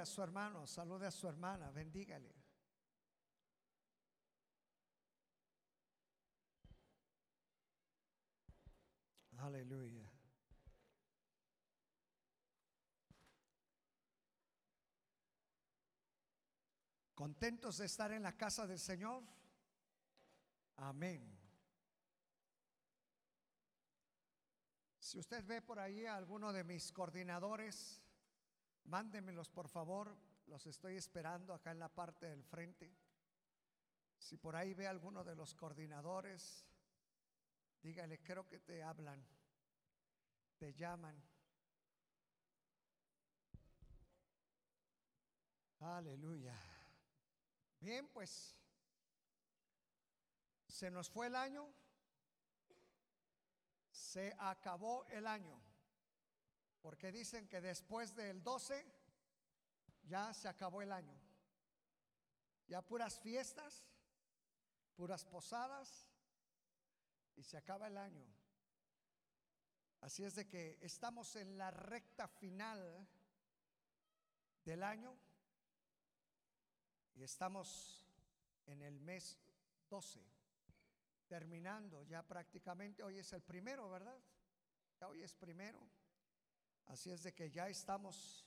a su hermano, salude a su hermana, bendígale. Aleluya. ¿Contentos de estar en la casa del Señor? Amén. Si usted ve por ahí a alguno de mis coordinadores, mándemelos por favor, los estoy esperando acá en la parte del frente. Si por ahí ve alguno de los coordinadores, dígale, creo que te hablan, te llaman. Aleluya. Bien, pues se nos fue el año, se acabó el año, porque dicen que después del 12 ya se acabó el año. Ya puras fiestas, puras posadas y se acaba el año. Así es de que estamos en la recta final del año y estamos en el mes 12, terminando ya prácticamente, hoy es el primero, ¿verdad? Ya hoy es primero. Así es de que ya estamos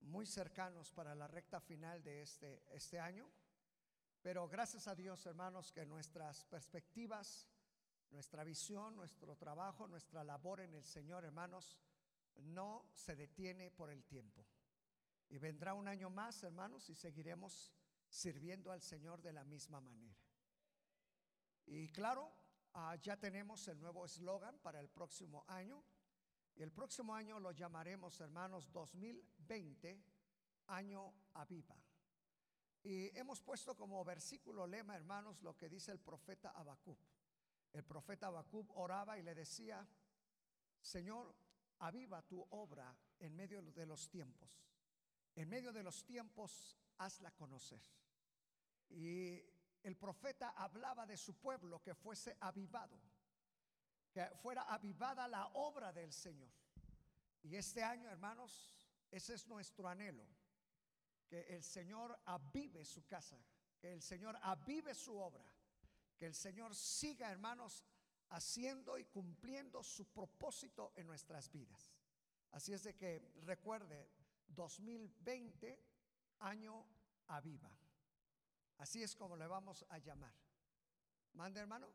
muy cercanos para la recta final de este, este año. Pero gracias a Dios, hermanos, que nuestras perspectivas, nuestra visión, nuestro trabajo, nuestra labor en el Señor, hermanos, no se detiene por el tiempo. Y vendrá un año más, hermanos, y seguiremos sirviendo al Señor de la misma manera. Y claro, ah, ya tenemos el nuevo eslogan para el próximo año. El próximo año lo llamaremos, hermanos, 2020, año aviva. Y hemos puesto como versículo lema, hermanos, lo que dice el profeta Abacub. El profeta Abacub oraba y le decía, Señor, aviva tu obra en medio de los tiempos. En medio de los tiempos, hazla conocer. Y el profeta hablaba de su pueblo que fuese avivado, que fuera avivada la obra del Señor. Y este año, hermanos, ese es nuestro anhelo, que el Señor avive su casa, que el Señor avive su obra, que el Señor siga, hermanos, haciendo y cumpliendo su propósito en nuestras vidas. Así es de que recuerde, 2020, año aviva. Así es como le vamos a llamar. Mande hermano.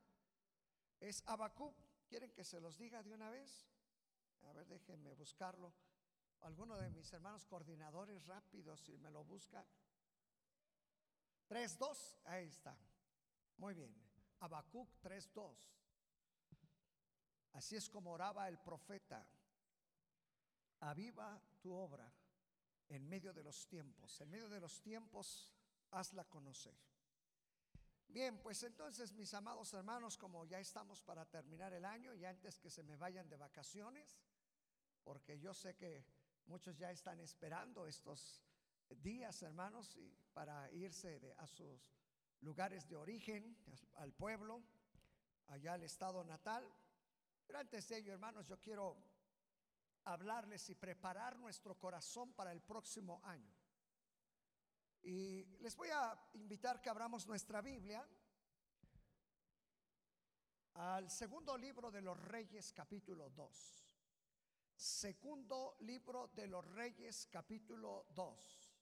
Es Abacub. ¿Quieren que se los diga de una vez? A ver, déjenme buscarlo. Alguno de mis hermanos coordinadores rápidos, si me lo buscan. 3.2, ahí está. Muy bien. Habacuc 3.2. Así es como oraba el profeta. Aviva tu obra en medio de los tiempos. En medio de los tiempos hazla conocer. Bien, pues entonces mis amados hermanos, como ya estamos para terminar el año y antes que se me vayan de vacaciones, porque yo sé que muchos ya están esperando estos días, hermanos, y para irse a sus lugares de origen, al pueblo, allá al estado natal. Pero antes de ello, hermanos, yo quiero hablarles y preparar nuestro corazón para el próximo año. Y les voy a invitar que abramos nuestra Biblia al segundo libro de los Reyes, capítulo 2. Segundo libro de los Reyes, capítulo 2.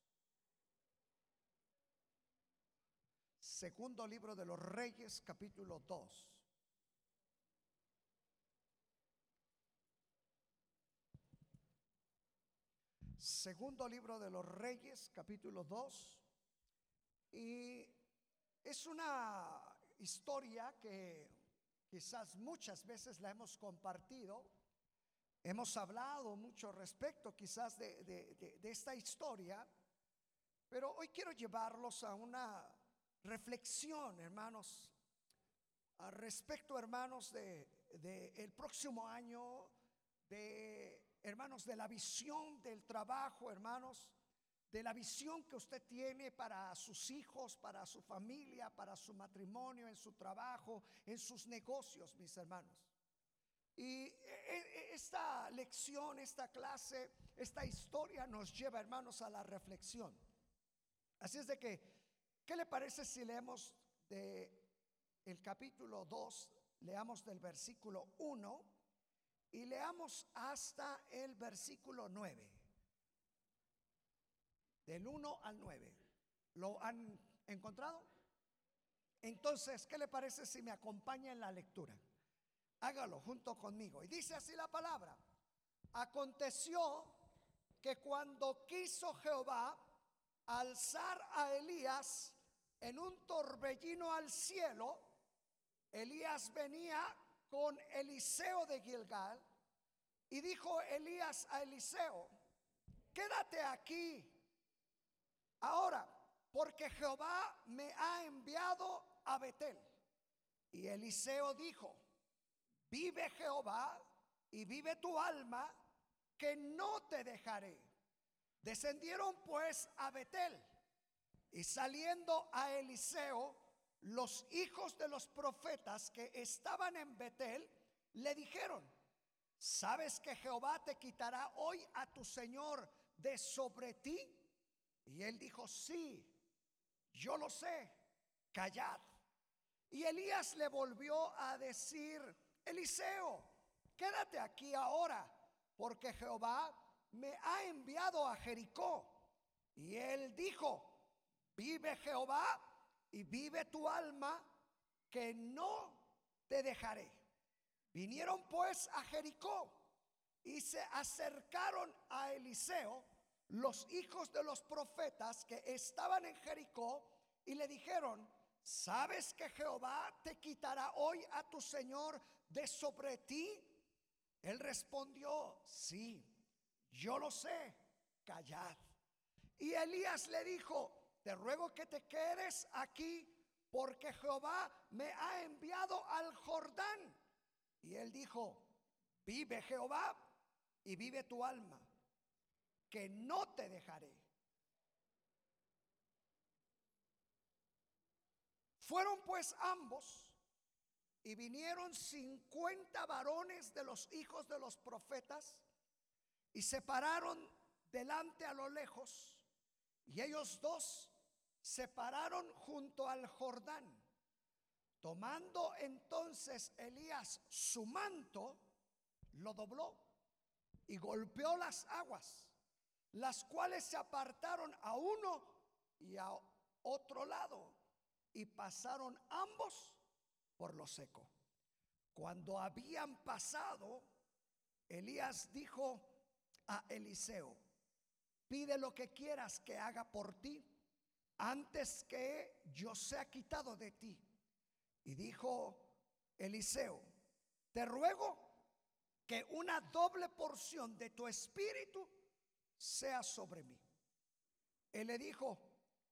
Segundo libro de los Reyes, capítulo 2. Segundo libro de los Reyes, capítulo 2. Y es una historia que quizás muchas veces la hemos compartido. Hemos hablado mucho respecto quizás de, esta historia. Pero hoy quiero llevarlos a una reflexión, hermanos, al respecto, hermanos, de, de el próximo año, de hermanos, de la visión del trabajo, hermanos, de la visión que usted tiene para sus hijos, para su familia, para su matrimonio, en su trabajo, en sus negocios, mis hermanos. Y e, e, esta lección, esta clase, esta historia nos lleva, hermanos, a la reflexión. Así es de que, ¿qué le parece si leemos de el capítulo 2, leamos del versículo 1 y leamos hasta el versículo 9? Del 1 al 9. ¿Lo han encontrado? Entonces, ¿qué le parece si me acompaña en la lectura? Hágalo junto conmigo. Y dice así la palabra. Aconteció que cuando quiso Jehová alzar a Elías en un torbellino al cielo, Elías venía con Eliseo de Gilgal y dijo Elías a Eliseo, quédate aquí ahora, porque Jehová me ha enviado a Betel. Y Eliseo dijo, vive Jehová y vive tu alma, que no te dejaré. Descendieron pues a Betel y saliendo a Eliseo, los hijos de los profetas que estaban en Betel le dijeron, ¿sabes que Jehová te quitará hoy a tu Señor de sobre ti? Y él dijo, sí, yo lo sé, callad. Y Elías le volvió a decir, Eliseo, quédate aquí ahora, porque Jehová me ha enviado a Jericó. Y él dijo, vive Jehová y vive tu alma, que no te dejaré. Vinieron pues a Jericó y se acercaron a Eliseo los hijos de los profetas que estaban en Jericó y le dijeron, ¿sabes que Jehová te quitará hoy a tu Señor de sobre ti? Él respondió, sí, yo lo sé, callad. Y Elías le dijo, te ruego que te quedes aquí porque Jehová me ha enviado al Jordán. Y él dijo, vive Jehová y vive tu alma, que no te dejaré. Fueron pues ambos y vinieron cincuenta varones de los hijos de los profetas y se pararon delante a lo lejos. Y ellos dos se pararon junto al Jordán. Tomando entonces Elías su manto, lo dobló y golpeó las aguas, las cuales se apartaron a uno y a otro lado y pasaron ambos por lo seco. Cuando habían pasado, Elías dijo a Eliseo, pide lo que quieras que haga por ti antes que yo sea quitado de ti. Y dijo Eliseo, te ruego que una doble porción de tu espíritu sea sobre mí. Él le dijo,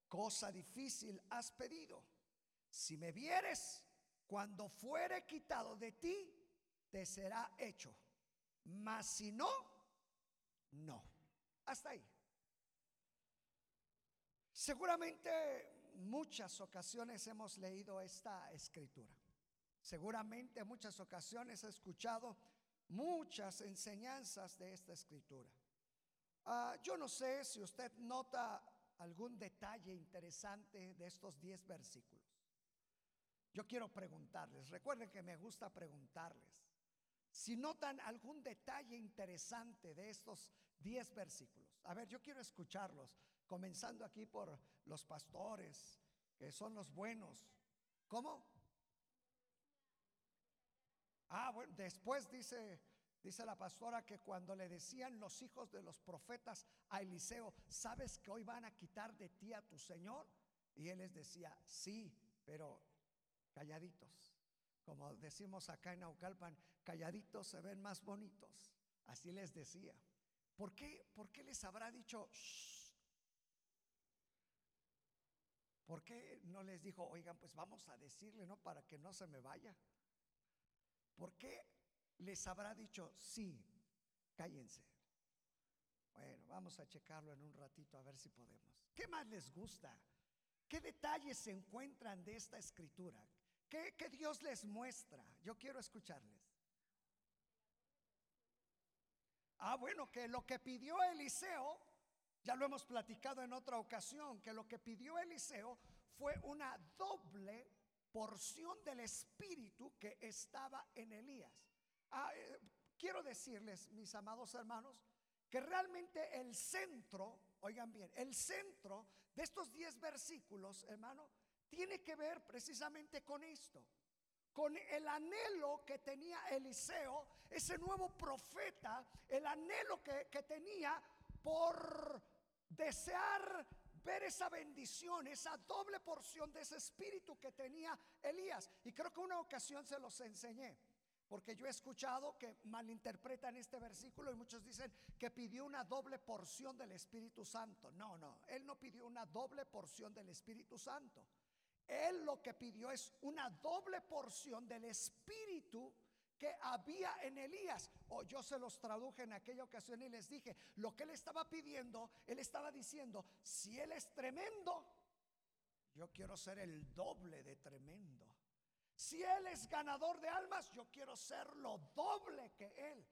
cosa difícil has pedido. Si me vieres, cuando fuere quitado de ti, te será hecho. Mas si no, no. Hasta ahí. Seguramente muchas ocasiones hemos leído esta escritura. Seguramente muchas ocasiones he escuchado muchas enseñanzas de esta escritura. Ah, yo no sé si usted nota algún detalle interesante de estos diez versículos. Yo quiero preguntarles, recuerden que me gusta preguntarles, si notan algún detalle interesante de estos diez versículos. A ver, yo quiero escucharlos comenzando aquí por los pastores, que son los buenos. ¿Cómo? Ah, bueno, después dice, dice la pastora que cuando le decían los hijos de los profetas a Eliseo, ¿sabes que hoy van a quitar de ti a tu Señor? Y él les decía, sí, pero calladitos. Como decimos acá en Naucalpan, calladitos se ven más bonitos. Así les decía. ¿Por qué, por qué les habrá dicho, ¿Por qué no les dijo, oigan, pues vamos a decirle, ¿no? Para que no se me vaya. ¿Por qué les habrá dicho, sí, cállense? Bueno, vamos a checarlo en un ratito a ver si podemos. ¿Qué más les gusta? ¿Qué detalles se encuentran de esta escritura? ¿Qué, qué Dios les muestra? Yo quiero escucharles. Ah, bueno, que lo que pidió Eliseo, ya lo hemos platicado en otra ocasión, que lo que pidió Eliseo fue una doble porción del espíritu que estaba en Elías. Ah, eh, quiero decirles, mis amados hermanos, que realmente el centro, oigan bien, el centro de estos 10 versículos, hermano, tiene que ver precisamente con esto, con el anhelo que tenía Eliseo, ese nuevo profeta, el anhelo que, que tenía por desear ver esa bendición, esa doble porción de ese espíritu que tenía Elías. Y creo que una ocasión se los enseñé. Porque yo he escuchado que malinterpretan este versículo y muchos dicen que pidió una doble porción del Espíritu Santo. No, no, él no pidió una doble porción del Espíritu Santo. Él lo que pidió es una doble porción del Espíritu que había en Elías. O yo se los traduje en aquella ocasión y les dije, lo que él estaba pidiendo, él estaba diciendo, si él es tremendo, yo quiero ser el doble de tremendo. Si Él es ganador de almas, yo quiero ser lo doble que Él.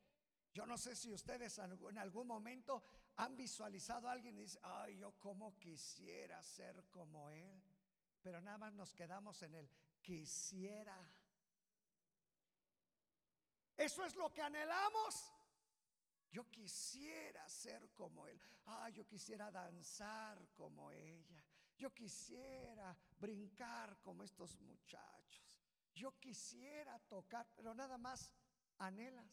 Yo no sé si ustedes en algún momento han visualizado a alguien y dicen, ay, yo como quisiera ser como Él. Pero nada más nos quedamos en el quisiera. Eso es lo que anhelamos. Yo quisiera ser como Él. Ay, yo quisiera danzar como ella. Yo quisiera brincar como estos muchachos. Yo quisiera tocar, pero nada más anhelas.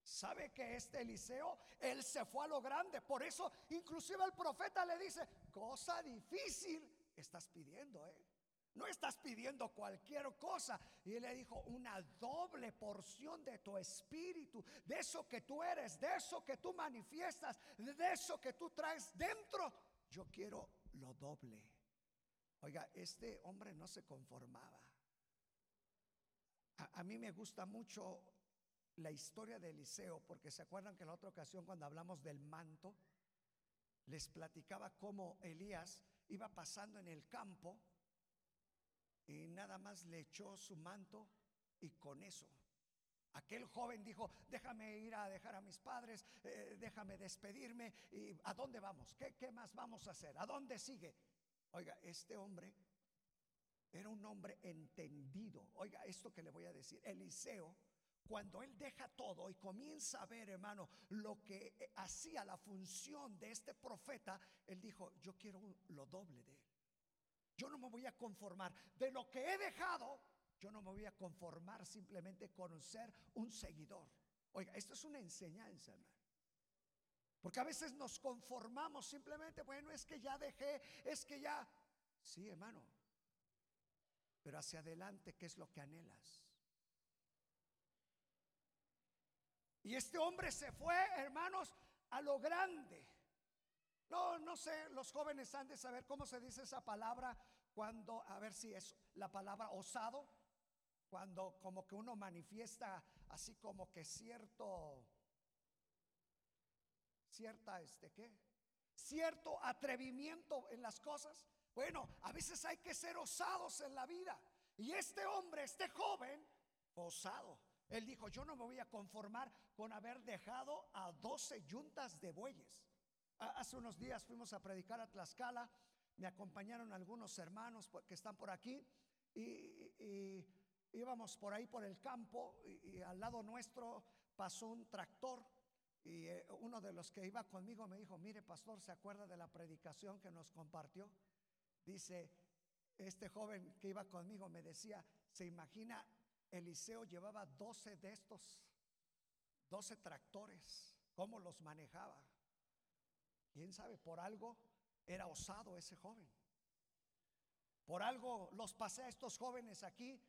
¿Sabe que este Eliseo, él se fue a lo grande? Por eso, inclusive el profeta le dice, cosa difícil estás pidiendo, ¿eh? No estás pidiendo cualquier cosa. Y él le dijo, una doble porción de tu espíritu, de eso que tú eres, de eso que tú manifiestas, de eso que tú traes dentro. Yo quiero lo doble. Oiga, este hombre no se conformaba. A, mí me gusta mucho la historia de Eliseo, porque se acuerdan que en la otra ocasión cuando hablamos del manto, les platicaba cómo Elías iba pasando en el campo y nada más le echó su manto y con eso. Aquel joven dijo, déjame ir a dejar a mis padres, eh, déjame despedirme y ¿a dónde vamos? ¿Qué, ¿Qué más vamos a hacer? ¿A dónde sigue? Oiga, este hombre era un hombre entendido. Oiga, esto que le voy a decir, Eliseo, cuando él deja todo y comienza a ver, hermano, lo que eh, hacía la función de este profeta, él dijo, yo quiero lo doble de él. Yo no me voy a conformar de lo que he dejado, yo no me voy a conformar simplemente con ser un seguidor. Oiga, esto es una enseñanza, hermano. Porque a veces nos conformamos simplemente, bueno, es que ya dejé, es que ya... Sí, hermano, pero hacia adelante, ¿qué es lo que anhelas? Y este hombre se fue, hermanos, a lo grande. No, no sé, los jóvenes han de saber cómo se dice esa palabra cuando, a ver si es la palabra osado, cuando como que uno manifiesta así como que cierto, cierta, este, ¿qué? Cierto atrevimiento en las cosas. Bueno, a veces hay que ser osados en la vida. Y este hombre, este joven, osado. Él dijo, yo no me voy a conformar con haber dejado a 12 yuntas de bueyes. Hace unos días fuimos a predicar a Tlaxcala, me acompañaron algunos hermanos que están por aquí y, íbamos por ahí por el campo y, al lado nuestro pasó un tractor y eh, uno de los que iba conmigo me dijo, mire pastor, ¿se acuerda de la predicación que nos compartió? Dice, este joven que iba conmigo me decía, se imagina, Eliseo llevaba 12 de estos, 12 tractores, ¿cómo los manejaba? ¿Quién sabe? Por algo era osado ese joven. Por algo los pasé a estos jóvenes aquí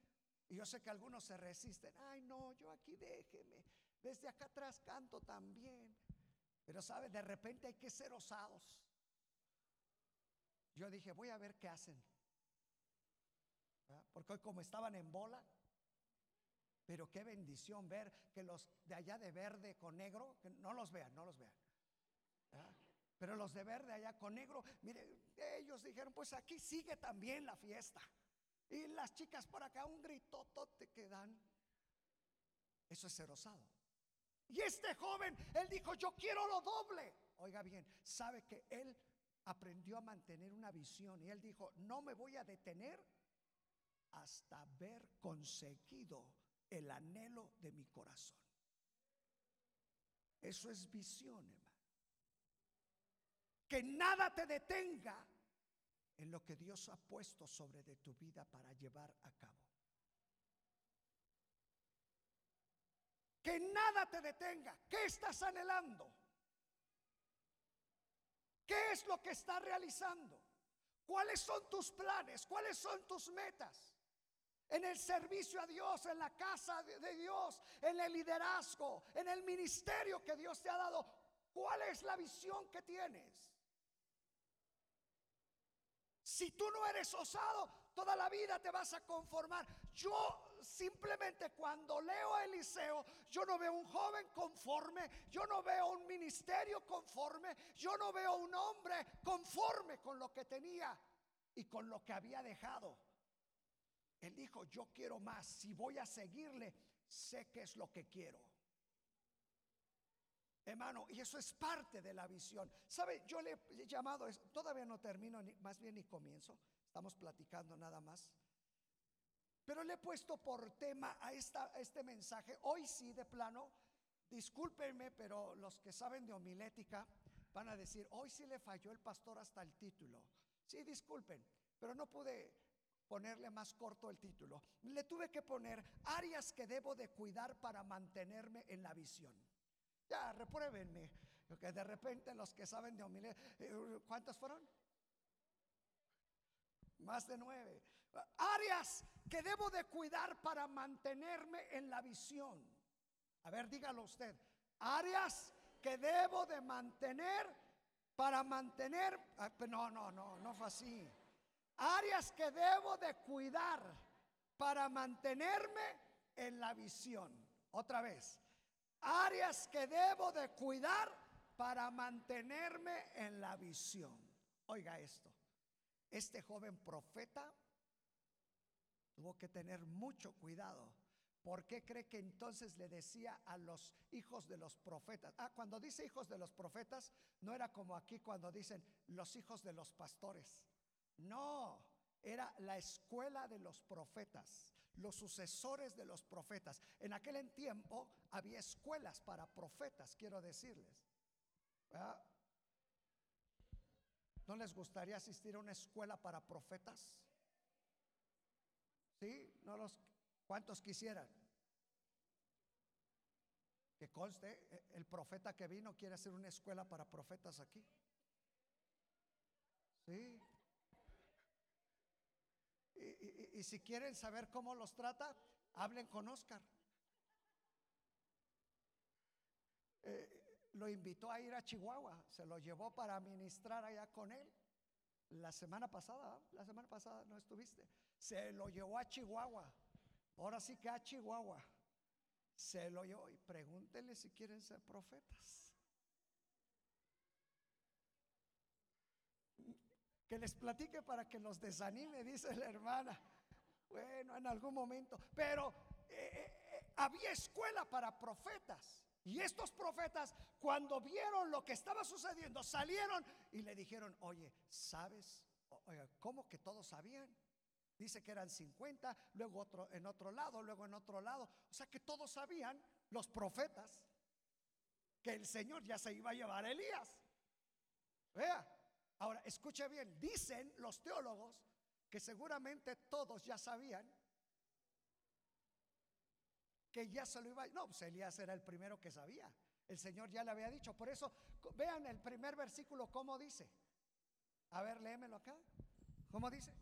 y yo sé que algunos se resisten. Ay, no, yo aquí déjeme. Desde acá atrás canto también. Pero sabe, de repente hay que ser osados. Yo dije, voy a ver qué hacen. Porque hoy como estaban en bola, pero qué bendición ver que los de allá de verde con negro, que no los vean, no los vean. Pero los de verde allá con negro, mire, ellos dijeron, pues aquí sigue también la fiesta. Y las chicas por acá, un gritotote que dan. Eso es ser osado. Y este joven, él dijo, yo quiero lo doble. Oiga bien, sabe que él aprendió a mantener una visión y él dijo, no me voy a detener hasta haber conseguido el anhelo de mi corazón. Eso es visión, hermano. Que nada te detenga en lo que Dios ha puesto sobre de tu vida para llevar a cabo. Que nada te detenga. ¿Qué estás anhelando? ¿Qué es lo que estás realizando? ¿Cuáles son tus planes? ¿Cuáles son tus metas? En el servicio a Dios, en la casa de Dios, en el liderazgo, en el ministerio que Dios te ha dado. ¿Cuál es la visión que tienes? Si tú no eres osado, toda la vida te vas a conformar. Yo simplemente cuando leo a Eliseo, yo no veo un joven conforme, yo no veo un ministerio conforme, yo no veo un hombre conforme con lo que tenía y con lo que había dejado. Él dijo, yo quiero más, si voy a seguirle, sé qué es lo que quiero. Hermano, y eso es parte de la visión. ¿Sabe? Yo le he llamado, todavía no termino, más bien ni comienzo, estamos platicando nada más. Pero le he puesto por tema a, esta, este mensaje. Hoy sí, de plano, discúlpenme, pero los que saben de homilética van a decir, hoy sí le falló el pastor hasta el título. Sí, disculpen, pero no pude ponerle más corto el título. Le tuve que poner áreas que debo de cuidar para mantenerme en la visión. Ya, repruébenme, porque de repente los que saben de homilía, eh, ¿cuántas fueron? Más de nueve. Áreas que debo de cuidar para mantenerme en la visión. A ver, dígalo usted. Áreas que debo de mantener para mantener... Ah, no, no, no, no fue así. Áreas que debo de cuidar para mantenerme en la visión. Otra vez. Áreas que debo de cuidar para mantenerme en la visión. Oiga esto. Este joven profeta tuvo que tener mucho cuidado. ¿Por qué cree que entonces le decía a los hijos de los profetas? Ah, cuando dice hijos de los profetas, no era como aquí cuando dicen los hijos de los pastores. No, era la escuela de los profetas, los sucesores de los profetas. En aquel tiempo había escuelas para profetas, quiero decirles. ¿No les gustaría asistir a una escuela para profetas? ¿Sí? ¿No los, ¿Cuántos quisieran? Que conste, e, el profeta que vino quiere hacer una escuela para profetas aquí. ¿Sí? Y, si quieren saber cómo los trata, hablen con Oscar. Eh, lo invitó a ir a Chihuahua, se lo llevó para ministrar allá con él. La semana pasada, la semana pasada no estuviste. Se lo llevó a Chihuahua. Ahora sí que a Chihuahua. Se lo llevó y pregúntenle si quieren ser profetas. Que les platique para que los desanime, dice la hermana. Bueno, en algún momento. Pero eh, eh, eh, había escuela para profetas. Y estos profetas, cuando vieron lo que estaba sucediendo, salieron y le dijeron, oye, ¿sabes? ¿Cómo que todos sabían? Dice que eran 50, luego otro, en otro lado, luego en otro lado. O sea que todos sabían, los profetas, que el Señor ya se iba a llevar a Elías. Vea, Ahora, escuche bien, dicen los teólogos que seguramente todos ya sabían que ya se lo iba a... No, pues Elías era el primero que sabía. El Señor ya le había dicho. Por eso, vean el primer versículo, ¿cómo dice? A ver, léemelo acá. ¿Cómo dice?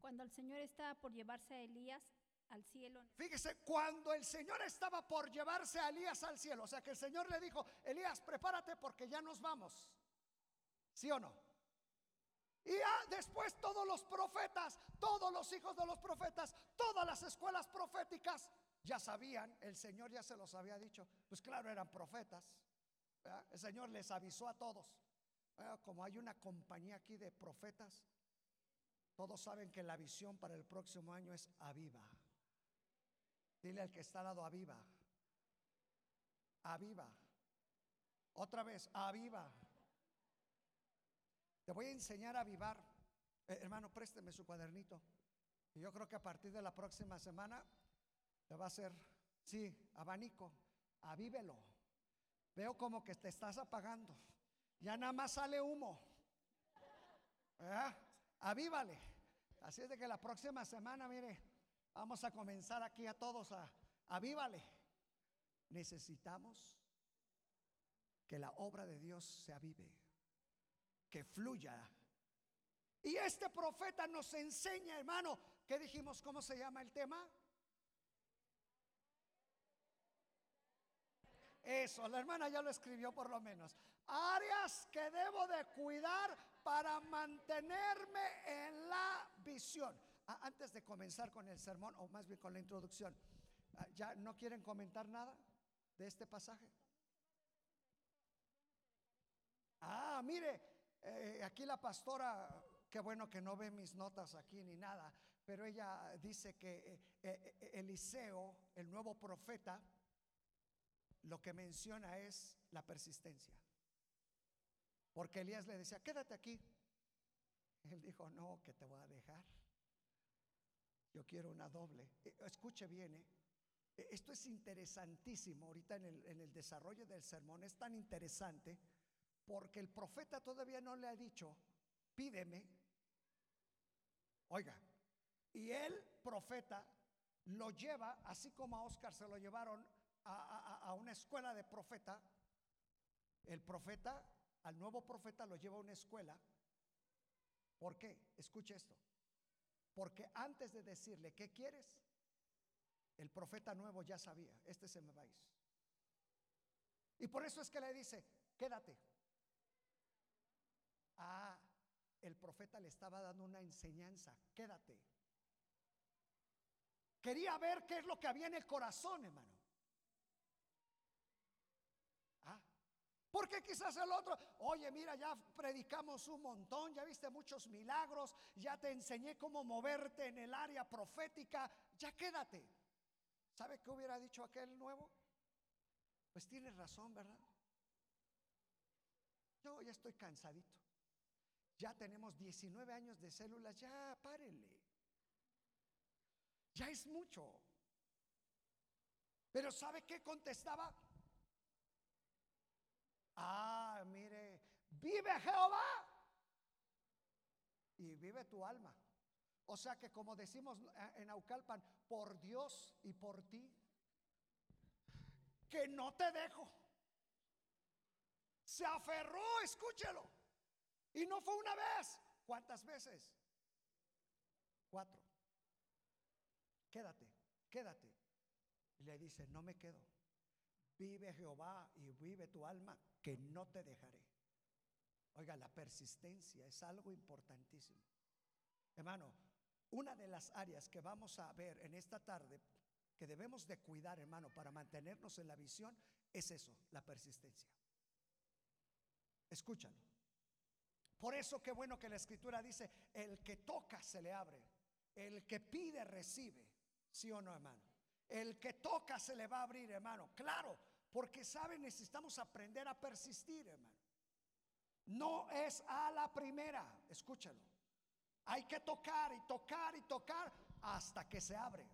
Cuando el Señor estaba por llevarse a Elías al cielo. Fíjese, cuando el Señor estaba por llevarse a Elías al cielo, o sea que el Señor le dijo, Elías, prepárate porque ya nos vamos. ¿Sí o no? Y ya después todos los profetas, todos los hijos de los profetas, todas las escuelas proféticas ya sabían, el Señor ya se los había dicho, pues claro, eran profetas. El Señor les avisó a todos. Como hay una compañía aquí de profetas, todos saben que la visión para el próximo año es aviva. Dile al que está al lado aviva. Aviva. Otra vez, aviva. Te voy a enseñar a avivar. Eh, hermano, présteme su cuadernito. Y yo creo que a partir de la próxima semana te va a ser, sí, abanico. Avívelo. Veo como que te estás apagando. Ya nada más sale humo. ¿Eh? Avívale. Así es de que la próxima semana, mire, vamos a comenzar aquí a todos a avívale. Necesitamos que la obra de Dios se avive, que fluya. Y este profeta nos enseña, hermano, ¿qué dijimos? ¿Cómo se llama el tema? Eso, la hermana ya lo escribió por lo menos. Áreas que debo de cuidar para mantenerme en la visión. Ah, antes de comenzar con el sermón, o más bien con la introducción, ah, ¿ya no quieren comentar nada de este pasaje? Ah, mire, eh, aquí la pastora, qué bueno que no ve mis notas aquí ni nada, pero ella dice que eh, eh, Eliseo, el nuevo profeta, lo que menciona es la persistencia. Porque Elías le decía, quédate aquí. Él dijo, no, que te voy a dejar. Yo quiero una doble. Escuche bien, ¿eh? esto es interesantísimo ahorita en el, en el desarrollo del sermón. Es tan interesante porque el profeta todavía no le ha dicho, pídeme. Oiga, y el profeta lo lleva, así como a Oscar se lo llevaron a, una escuela de profeta, el profeta, al nuevo profeta lo lleva a una escuela. ¿Por qué? Escuche esto. Porque antes de decirle, ¿qué quieres? El profeta nuevo ya sabía, este se me va a ir. Y por eso es que le dice, quédate. Ah, el profeta le estaba dando una enseñanza, quédate. Quería ver qué es lo que había en el corazón, hermano. Porque quizás el otro, oye, mira, ya predicamos un montón, ya viste muchos milagros, ya te enseñé cómo moverte en el área profética, ya quédate. ¿Sabe qué hubiera dicho aquel nuevo? Pues tienes razón, ¿verdad? Yo ya estoy cansadito. Ya tenemos 19 años de células, ya párenle. Ya es mucho. Pero ¿sabe qué contestaba? Ah, mire, vive Jehová y vive tu alma. O sea que como decimos en Aucalpan, por Dios y por ti, que no te dejo. Se aferró, escúchelo. Y no fue una vez. ¿Cuántas veces? Cuatro. Quédate, quédate. Y le dice, no me quedo. Vive Jehová y vive tu alma que no te dejaré. Oiga, la persistencia es algo importantísimo. Hermano, una de las áreas que vamos a ver en esta tarde que debemos de cuidar, hermano, para mantenernos en la visión, es eso, la persistencia. Escúchalo. Por eso qué bueno que la escritura dice, el que toca se le abre, el que pide recibe, ¿sí o no, hermano? El que toca se le va a abrir, hermano. Claro, porque, ¿saben? Necesitamos aprender a persistir, hermano. No es a la primera, escúchalo. Hay que tocar y tocar y tocar hasta que se abre.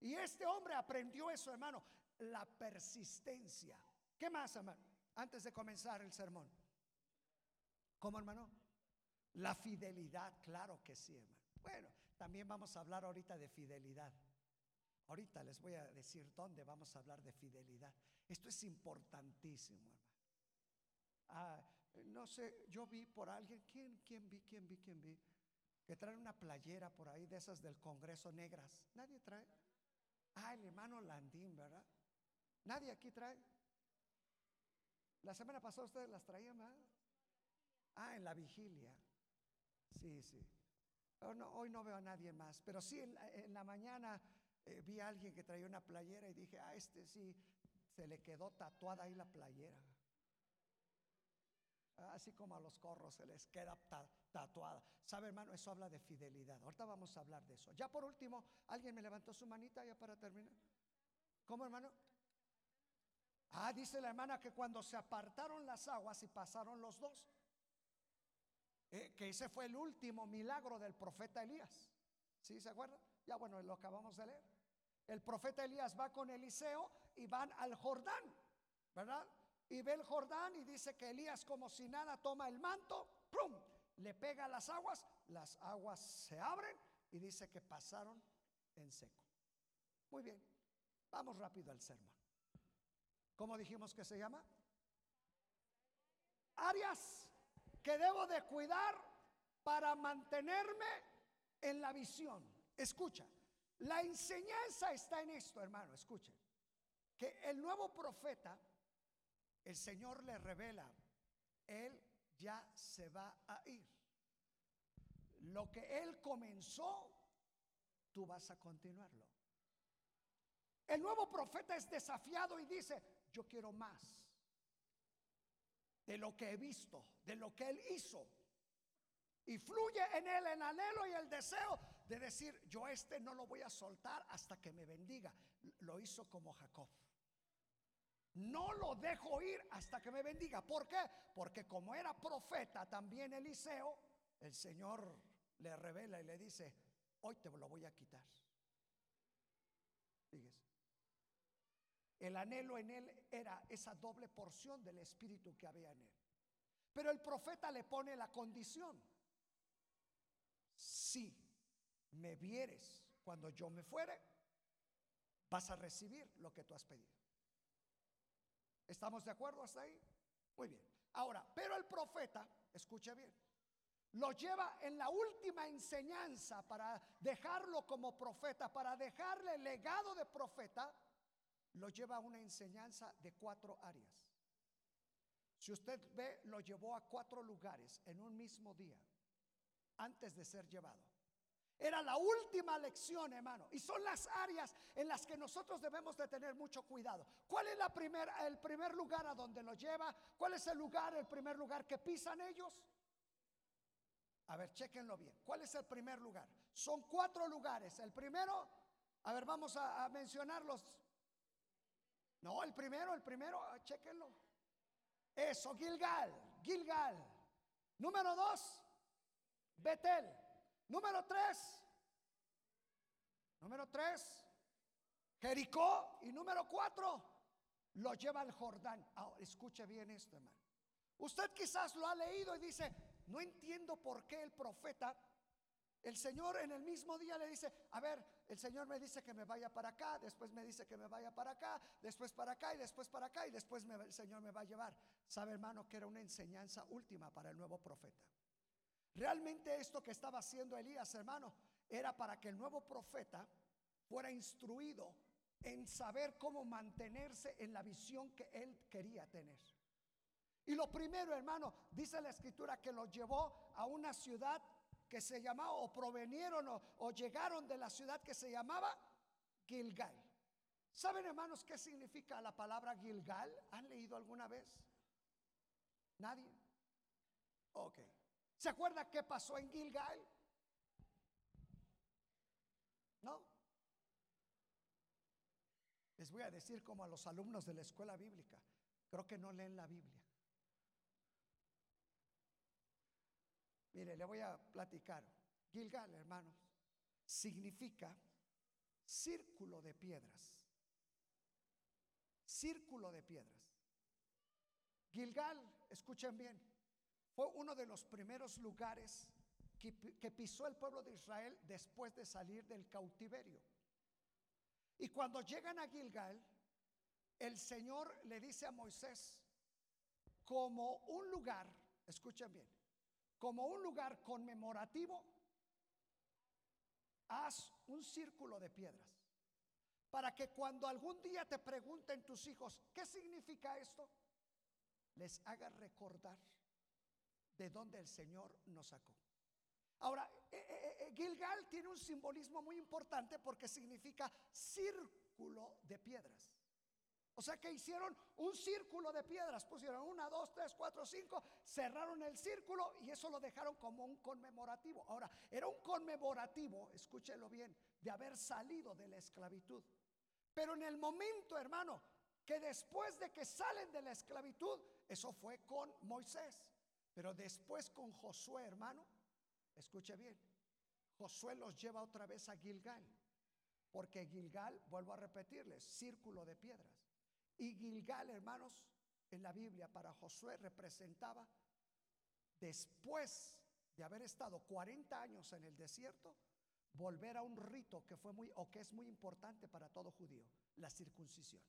Y este hombre aprendió eso, hermano, la persistencia. ¿Qué más, hermano? Antes de comenzar el sermón. ¿Cómo, hermano? La fidelidad, claro que sí, hermano. Bueno, también vamos a hablar ahorita de fidelidad. Ahorita les voy a decir dónde vamos a hablar de fidelidad. Esto es importantísimo, hermano. Ah, no sé, yo vi por alguien, ¿quién, quién vi, quién vi, quién vi? Que trae una playera por ahí de esas del Congreso negras. ¿Nadie trae? Ah, el hermano Landín, ¿verdad? ¿Nadie aquí trae? La semana pasada ustedes las traían, ¿verdad? Ah, en la vigilia. Sí, sí. hoy no veo a nadie más, pero sí en la mañana eh, vi a alguien que traía una playera y dije, ah, este sí, se le quedó tatuada ahí la playera. Así como a los corros se les queda tatuada. ¿Sabe, hermano? Eso habla de fidelidad. Ahorita vamos a hablar de eso. Ya por último, alguien me levantó su manita ya para terminar. ¿Cómo, hermano? Ah, dice la hermana que cuando se apartaron las aguas y pasaron los dos, eh, que ese fue el último milagro del profeta Elías. ¿Sí se acuerdan? Ya bueno, lo acabamos de leer. El profeta Elías va con Eliseo y van al Jordán, ¿verdad? Y ve el Jordán y dice que Elías como si nada toma el manto, ¡pum! Le pega las aguas, las aguas se abren y dice que pasaron en seco. Muy bien, vamos rápido al sermón. ¿Cómo dijimos que se llama? Áreas que debo de cuidar para mantenerme en la visión. Escucha, la enseñanza está en esto, hermano, escuchen. Que el nuevo profeta, el Señor le revela, él ya se va a ir. Lo que él comenzó, tú vas a continuarlo. El nuevo profeta es desafiado y dice, yo quiero más de lo que he visto, de lo que Él hizo. Y fluye en Él el anhelo y el deseo de decir, yo este no lo voy a soltar hasta que me bendiga. Lo hizo como Jacob. No lo dejo ir hasta que me bendiga. ¿Por qué? Porque como era profeta también Eliseo, el Señor le revela y le dice, hoy te lo voy a quitar. El anhelo en él era esa doble porción del espíritu que había en él. Pero el profeta le pone la condición. Si me vieres cuando yo me fuere, vas a recibir lo que tú has pedido. ¿Estamos de acuerdo hasta ahí? Muy bien. Ahora, pero el profeta, escuche bien, lo lleva en la última enseñanza para dejarlo como profeta, para dejarle el legado de profeta lo lleva a una enseñanza de cuatro áreas. Si usted ve, lo llevó a cuatro lugares en un mismo día, antes de ser llevado. Era la última lección, hermano. Y son las áreas en las que nosotros debemos de tener mucho cuidado. ¿Cuál es la primera, el primer lugar a donde lo lleva? ¿Cuál es el lugar, el primer lugar que pisan ellos? A ver, chequenlo bien. ¿Cuál es el primer lugar? Son cuatro lugares. El primero, a ver, vamos a, a mencionarlos no, el primero, el primero, ah, chequenlo. Eso, Gilgal, Gilgal. Número dos, Betel. Número tres, número tres, Jericó. Y número cuatro, lo lleva al Jordán. Ahora, escuche bien esto, hermano. Usted quizás lo ha leído y dice, no entiendo por qué el profeta el Señor en el mismo día le dice, a ver, el Señor me dice que me vaya para acá, después me dice que me vaya para acá, después para acá y después para acá y después el Señor me va a llevar. Sabe hermano que era una enseñanza última para el nuevo profeta. Realmente esto que estaba haciendo Elías, hermano, era para que el nuevo profeta fuera instruido en saber cómo mantenerse en la visión que él quería tener. Y lo primero, hermano, dice la escritura que lo llevó a una ciudad que se llamaba, o provenieron o, llegaron de la ciudad que se llamaba Gilgal. ¿Saben, hermanos, qué significa la palabra Gilgal? ¿Han leído alguna vez? ¿Nadie? Ok. ¿Se acuerda qué pasó en Gilgal? ¿No? Les voy a decir como a los alumnos de la escuela bíblica, creo que no leen la Biblia. Mire, le voy a platicar. Gilgal, hermanos, significa círculo de piedras. Círculo de piedras. Gilgal, escuchen bien, fue uno de los primeros lugares que, pisó el pueblo de Israel después de salir del cautiverio. Y cuando llegan a Gilgal, el Señor le dice a Moisés, como un lugar, escuchen bien, como un lugar conmemorativo, haz un círculo de piedras. Para que cuando algún día te pregunten tus hijos, ¿qué significa esto? Les haga recordar de dónde el Señor nos sacó. Ahora, eh, eh, eh, Gilgal tiene un simbolismo muy importante porque significa círculo de piedras. O sea que hicieron un círculo de piedras, pusieron una, dos, tres, cuatro, cinco, cerraron el círculo y eso lo dejaron como un conmemorativo. Ahora, era un conmemorativo, escúchelo bien, de haber salido de la esclavitud. Pero en el momento, hermano, que después de que salen de la esclavitud, eso fue con Moisés, pero después con Josué, hermano, escuche bien, Josué los lleva otra vez a Gilgal, porque Gilgal, vuelvo a repetirles, círculo de piedras. Y Gilgal, hermanos, en la Biblia para Josué representaba después de haber estado 40 años en el desierto, volver a un rito que fue muy o que es muy importante para todo judío, la circuncisión.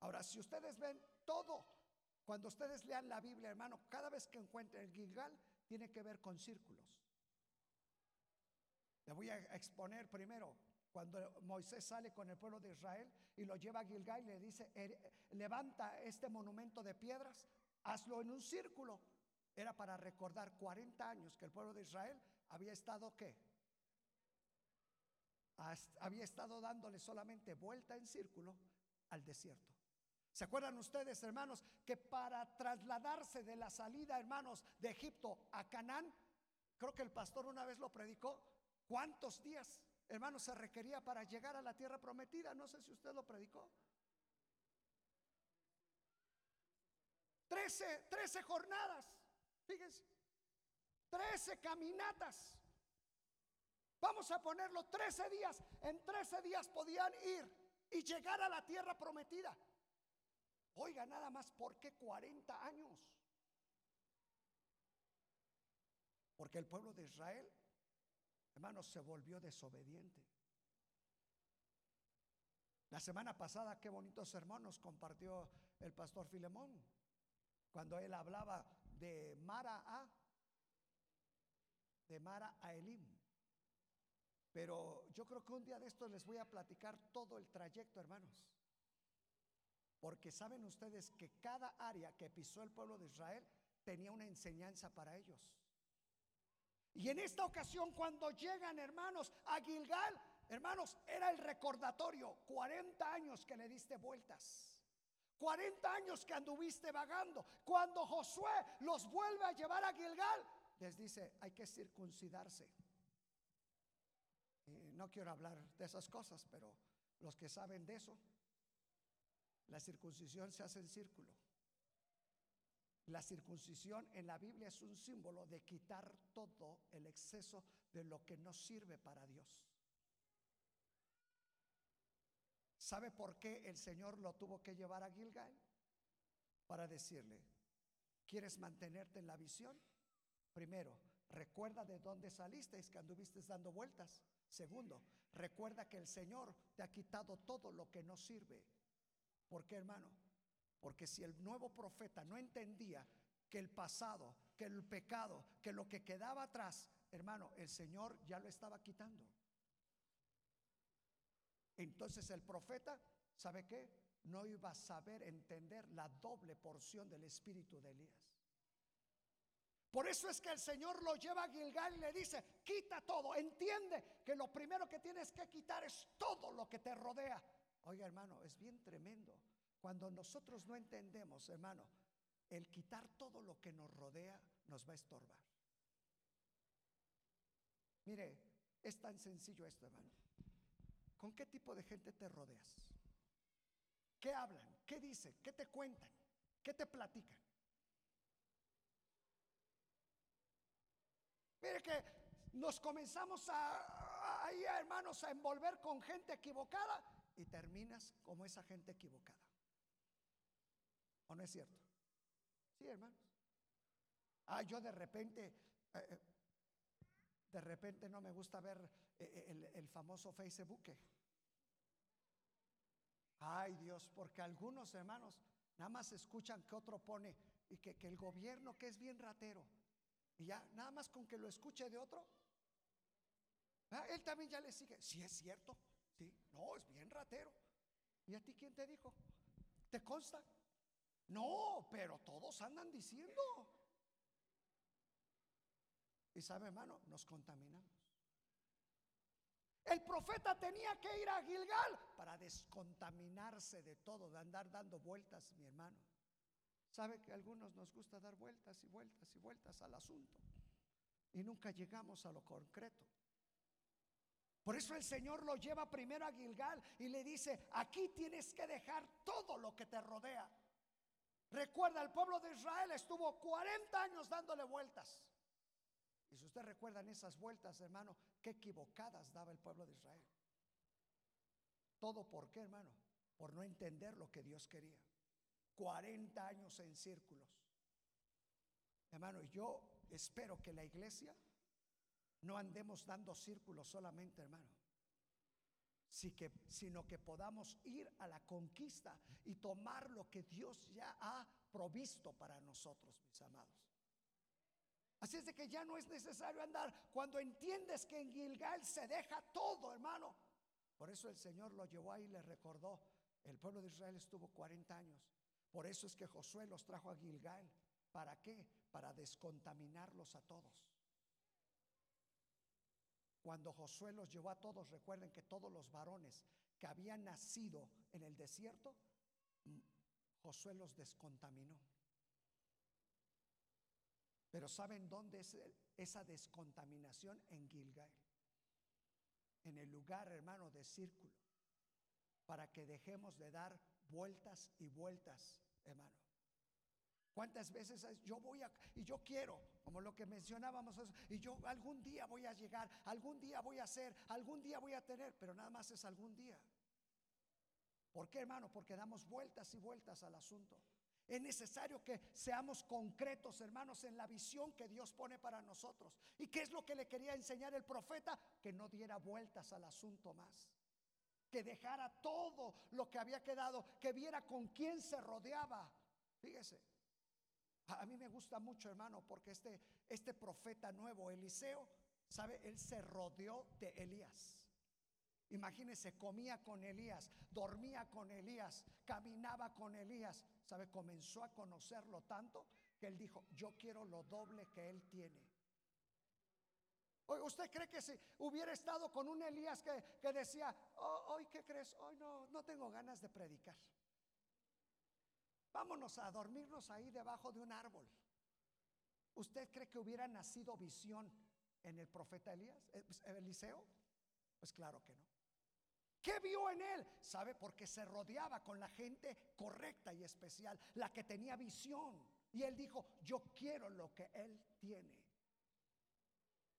Ahora, si ustedes ven todo, cuando ustedes lean la Biblia, hermano, cada vez que encuentren el Gilgal, tiene que ver con círculos. Le voy a exponer primero cuando Moisés sale con el pueblo de Israel y lo lleva a Gilgal y le dice, levanta este monumento de piedras, hazlo en un círculo. Era para recordar 40 años que el pueblo de Israel había estado qué? Había estado dándole solamente vuelta en círculo al desierto. ¿Se acuerdan ustedes, hermanos, que para trasladarse de la salida, hermanos, de Egipto a Canaán, creo que el pastor una vez lo predicó, ¿cuántos días, hermanos, se requería para llegar a la tierra prometida? No sé si usted lo predicó. Trece, trece jornadas, fíjense, trece caminatas. Vamos a ponerlo trece días. En trece días podían ir y llegar a la tierra prometida. Oiga, nada más, ¿por qué 40 años? Porque el pueblo de Israel, hermanos, se volvió desobediente. La semana pasada, qué bonitos sermón nos compartió el pastor Filemón, cuando él hablaba de Mara a, de Mara a Elim. Pero yo creo que un día de estos les voy a platicar todo el trayecto, hermanos. Porque saben ustedes que cada área que pisó el pueblo de Israel tenía una enseñanza para ellos. Y en esta ocasión cuando llegan hermanos a Gilgal, hermanos, era el recordatorio, 40 años que le diste vueltas. 40 años que anduviste vagando. Cuando Josué los vuelve a llevar a Gilgal, les dice, hay que circuncidarse. no quiero hablar de esas cosas, pero los que saben de eso, la circuncisión se hace en círculo. La circuncisión en la Biblia es un símbolo de quitar todo el exceso de lo que no sirve para Dios. ¿Sabe por qué el Señor lo tuvo que llevar a Gilgal? Para decirle, ¿quieres mantenerte en la visión? Primero, recuerda de dónde saliste, es que anduviste dando vueltas. Segundo, recuerda que el Señor te ha quitado todo lo que no sirve ¿Por qué, hermano? Porque si el nuevo profeta no entendía que el pasado, que el pecado, que lo que quedaba atrás, hermano, el Señor ya lo estaba quitando. Entonces el profeta, ¿sabe qué? No iba a saber entender la doble porción del espíritu de Elías. Por eso es que el Señor lo lleva a Gilgal y le dice, quita todo, entiende que lo primero que tienes que quitar es todo lo que te rodea. Oiga, hermano, es bien tremendo. Cuando nosotros no entendemos, hermano, el quitar todo lo que nos rodea nos va a estorbar. Mire, es tan sencillo esto, hermano. ¿Con qué tipo de gente te rodeas? ¿Qué hablan? ¿Qué dicen? ¿Qué te cuentan? ¿Qué te platican? Mire que nos comenzamos a, ahí, hermanos, a envolver con gente equivocada y terminas como esa gente equivocada. ¿O no es cierto? Sí, hermanos. Ah, yo de repente, eh, eh, de repente no me gusta ver eh, el, el famoso Facebook. Ay Dios, porque algunos hermanos nada más escuchan que otro pone y que, que el gobierno que es bien ratero. Y ya, nada más con que lo escuche de otro, ah, él también ya le sigue. Si es cierto, Sí, no, es bien ratero. ¿Y a ti quién te dijo? ¿Te consta? No, pero todos andan diciendo. Y sabe, hermano, nos contaminamos. El profeta tenía que ir a Gilgal para descontaminarse de todo, de andar dando vueltas, mi hermano. Sabe que a algunos nos gusta dar vueltas y vueltas y vueltas al asunto y nunca llegamos a lo concreto. Por eso el Señor lo lleva primero a Gilgal y le dice, aquí tienes que dejar todo lo que te rodea. Recuerda, el pueblo de Israel estuvo 40 años dándole vueltas. Y si usted recuerda en esas vueltas, hermano, qué equivocadas daba el pueblo de Israel. ¿Todo por qué, hermano? Por no entender lo que Dios quería. 40 años en círculos. Hermano, yo espero que la iglesia no andemos dando círculos solamente, hermano. sino que podamos ir a la conquista y tomar lo que Dios ya ha provisto para nosotros, mis amados. Así es de que ya no es necesario andar cuando entiendes que en Gilgal se deja todo, hermano. Por eso el Señor lo llevó ahí y le recordó. El pueblo de Israel estuvo 40 años. Por eso es que Josué los trajo a Gilgal. ¿Para qué? Para descontaminarlos a todos. Cuando Josué los llevó a todos, recuerden que todos los varones que habían nacido en el desierto, mm, Josué los descontaminó. Pero ¿saben dónde es esa descontaminación? En Gilgal. En el lugar, hermano, de círculo. Para que dejemos de dar vueltas y vueltas, hermano. ¿Cuántas veces yo voy a, y yo quiero, como lo que mencionábamos, y yo algún día voy a llegar, algún día voy a hacer, algún día voy a tener, pero nada más es algún día. ¿Por qué, hermano? Porque damos vueltas y vueltas al asunto. Es necesario que seamos concretos, hermanos, en la visión que Dios pone para nosotros. ¿Y qué es lo que le quería enseñar el profeta? Que no diera vueltas al asunto más. Que dejara todo lo que había quedado, que viera con quién se rodeaba. Fíjese, a mí me gusta mucho, hermano, porque este, este profeta nuevo, Eliseo, ¿sabe? Él se rodeó de Elías. Imagínese, comía con Elías, dormía con Elías, caminaba con Elías. ¿Sabe? Comenzó a conocerlo tanto que él dijo, yo quiero lo doble que él tiene. ¿Usted cree que si hubiera estado con un Elías que, que decía, oh, hoy qué crees? Hoy no, no tengo ganas de predicar. Vámonos a dormirnos ahí debajo de un árbol. ¿Usted cree que hubiera nacido visión en el profeta Elías, eh, pues, Eliseo? Pues claro que no. ¿Qué vio en él? ¿Sabe? Porque se rodeaba con la gente correcta y especial, la que tenía visión. Y él dijo, yo quiero lo que él tiene.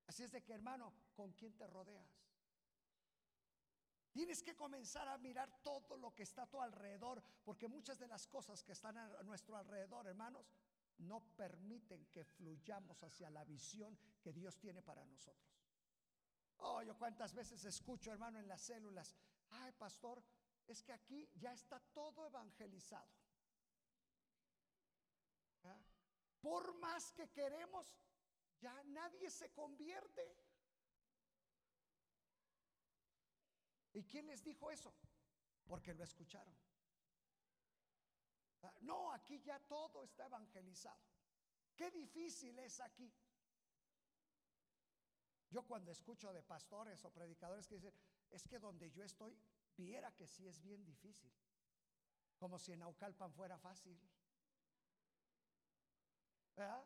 Así es de que, hermano, ¿con quién te rodeas? Tienes que comenzar a mirar todo lo que está a tu alrededor, porque muchas de las cosas que están a nuestro alrededor, hermanos, no permiten que fluyamos hacia la visión que Dios tiene para nosotros. Oh, yo cuántas veces escucho, hermano, en las células, ay, pastor, es que aquí ya está todo evangelizado. ¿Ah? Por más que queremos, ya nadie se convierte. ¿Y quién les dijo eso? Porque lo escucharon. Ah, no, aquí ya todo está evangelizado. Qué difícil es aquí. Yo cuando escucho de pastores o predicadores que dicen, es que donde yo estoy, viera que sí es bien difícil. Como si en Naucalpan fuera fácil. ¿Verdad?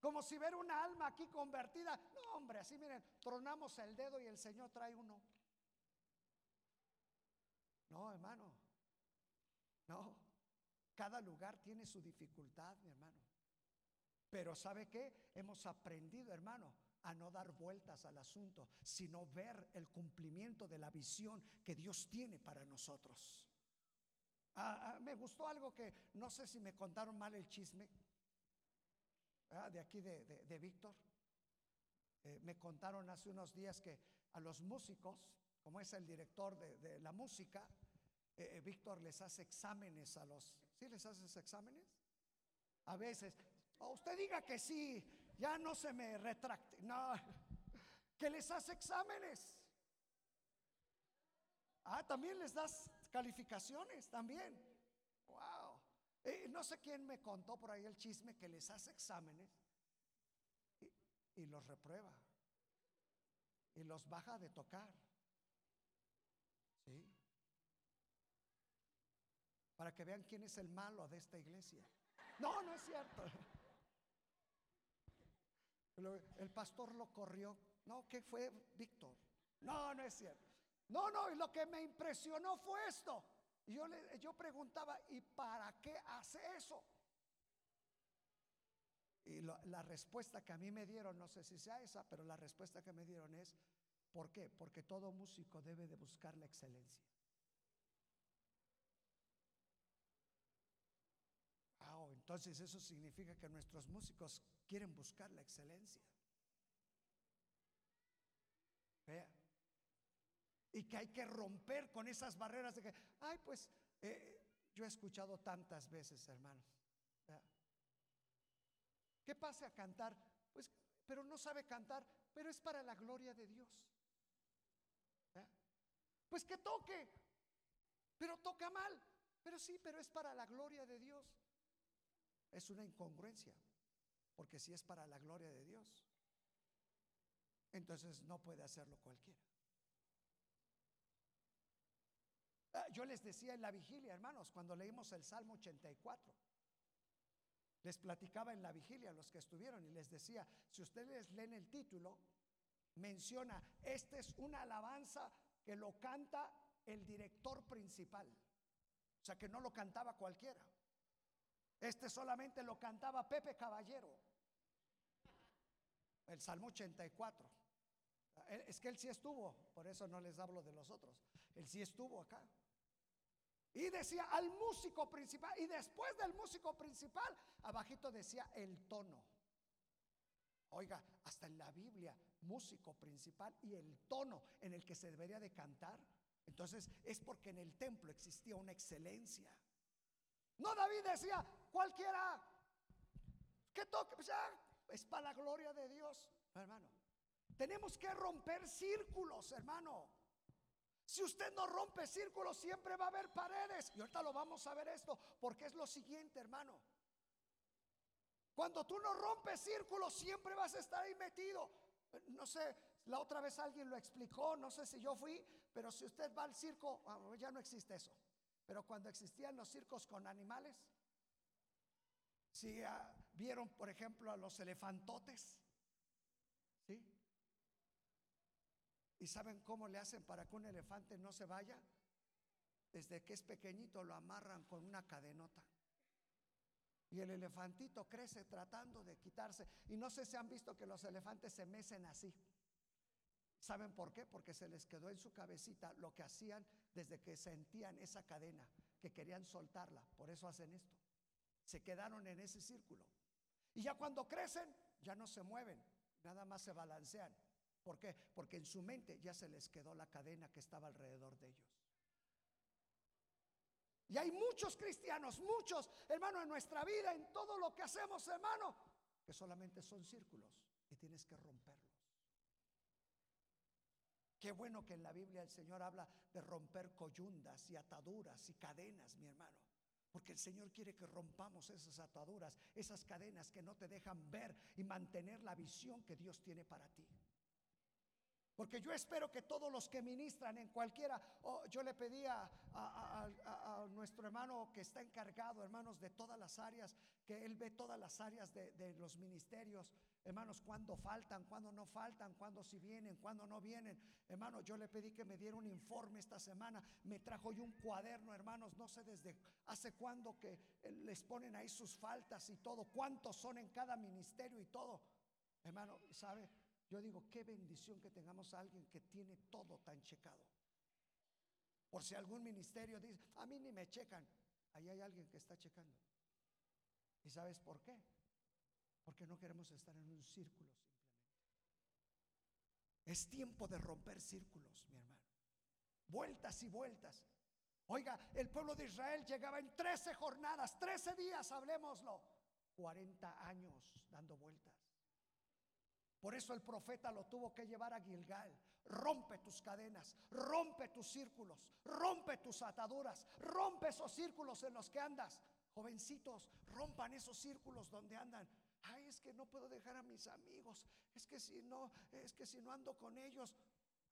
Como si ver una alma aquí convertida. No, hombre, así miren, tronamos el dedo y el Señor trae uno. No, hermano. No. Cada lugar tiene su dificultad, mi hermano. Pero ¿sabe qué? Hemos aprendido, hermano, a no dar vueltas al asunto, sino ver el cumplimiento de la visión que Dios tiene para nosotros. Ah, ah, me gustó algo que no sé si me contaron mal el chisme ah, de aquí de, Víctor. Eh, me contaron hace unos días que a los músicos como es el director de, la música, eh, eh, Víctor les hace exámenes a los... ¿Sí les haces exámenes? A veces, o usted diga que sí, ya no se me retracte. No, que les hace exámenes. Ah, también les das calificaciones, también. Wow. Eh, no sé quién me contó por ahí el chisme que les hace exámenes y los reprueba y los baja de tocar. Para que vean quién es el malo de esta iglesia. No, no es cierto. El pastor lo corrió. No, ¿qué fue Víctor? No, no es cierto. No, no, y lo que me impresionó fue esto. Yo, le, yo preguntaba, ¿y para qué hace eso? Y la respuesta que a mí me dieron, no sé si sea esa, pero la respuesta que me dieron es, ¿por qué? Porque todo músico debe de buscar la excelencia. Ah, oh, entonces eso significa que nuestros músicos quieren buscar la excelencia. Vea. Y que hay que romper con esas barreras de que, ay, pues eh, yo he escuchado tantas veces, hermanos. Vea. ¿Qué pasa a cantar? Pues, pero no sabe cantar, pero es para la gloria de Dios. ¿Vea? Pues que toque, pero toca mal. Pero sí, pero es para la gloria de Dios. Es una incongruencia, porque si es para la gloria de Dios, entonces no puede hacerlo cualquiera. Ah, Yo les decía en la vigilia, hermanos, cuando leímos el Salmo 84, les platicaba en la vigilia a los que estuvieron y les decía, si ustedes leen el título, menciona, esta es una alabanza que lo canta el director principal. O sea, que no lo cantaba cualquiera. Este solamente lo cantaba Pepe Caballero. El Salmo 84. Él- Es que él sí estuvo, por eso no les hablo de los otros. Él sí estuvo acá. Y decía al músico principal. Y después del músico principal, abajito decía el tono. Oiga, hasta en la Biblia, músico principal y el tono en el que se debería de cantar. Entonces es porque en el templo existía una excelencia. No, David decía, cualquiera que toque, ya, es para la gloria de Dios, hermano. Tenemos que romper círculos, hermano. Si usted no rompe círculos, siempre va a haber paredes. Y ahorita lo vamos a ver esto, porque es lo siguiente, hermano. Cuando tú no rompes círculos, siempre vas a estar ahí metido. No sé, la otra vez alguien lo explicó, no sé si yo fui, pero si usted va al circo, ah, ya no existe eso. Pero cuando existían los circos con animales, si ah, vieron, por ejemplo, a los elefantotes, ¿sí? ¿Y saben cómo le hacen para que un elefante no se vaya? Desde que es pequeñito lo amarran con una cadenota. Y el elefantito crece tratando de quitarse. Y no sé si han visto que los elefantes se mecen así. ¿Saben por qué? Porque se les quedó en su cabecita lo que hacían desde que sentían esa cadena, que querían soltarla. Por eso hacen esto. Se quedaron en ese círculo. Y ya cuando crecen, ya no se mueven, nada más se balancean. ¿Por qué? Porque en su mente ya se les quedó la cadena que estaba alrededor de ellos. Y hay muchos cristianos, muchos, hermano, en nuestra vida, en todo lo que hacemos, hermano, que solamente son círculos y tienes que romperlos. Qué bueno que en la Biblia el Señor habla de romper coyundas y ataduras y cadenas, mi hermano. Porque el Señor quiere que rompamos esas ataduras, esas cadenas que no te dejan ver y mantener la visión que Dios tiene para ti. Porque yo espero que todos los que ministran en cualquiera, yo le pedí a, nuestro hermano que está encargado, hermanos, de todas las áreas, que él ve todas las áreas de, los ministerios, hermanos, cuándo faltan, cuándo no faltan, cuándo si vienen, cuándo no vienen. Hermano, yo le pedí que me diera un informe esta semana, me trajo yo un cuaderno, hermanos, no sé desde hace cuándo que eh, les ponen ahí sus faltas y todo, cuántos son en cada ministerio y todo. Hermano, ¿sabe? Yo digo, qué bendición que tengamos a alguien que tiene todo tan checado. Por si algún ministerio dice, a mí ni me checan, ahí hay alguien que está checando. ¿Y sabes por qué? Porque no queremos estar en un círculo. Es tiempo de romper círculos, mi hermano. Vueltas y vueltas. Oiga, el pueblo de Israel llegaba en 13 jornadas, 13 días, hablemoslo. 40 años dando vueltas. Por eso el profeta lo tuvo que llevar a Gilgal. Rompe tus cadenas, rompe tus círculos, rompe tus ataduras, rompe esos círculos en los que andas. Jovencitos, rompan esos círculos donde andan. Ay, es que no puedo dejar a mis amigos. Es que si no, es que si no ando con ellos,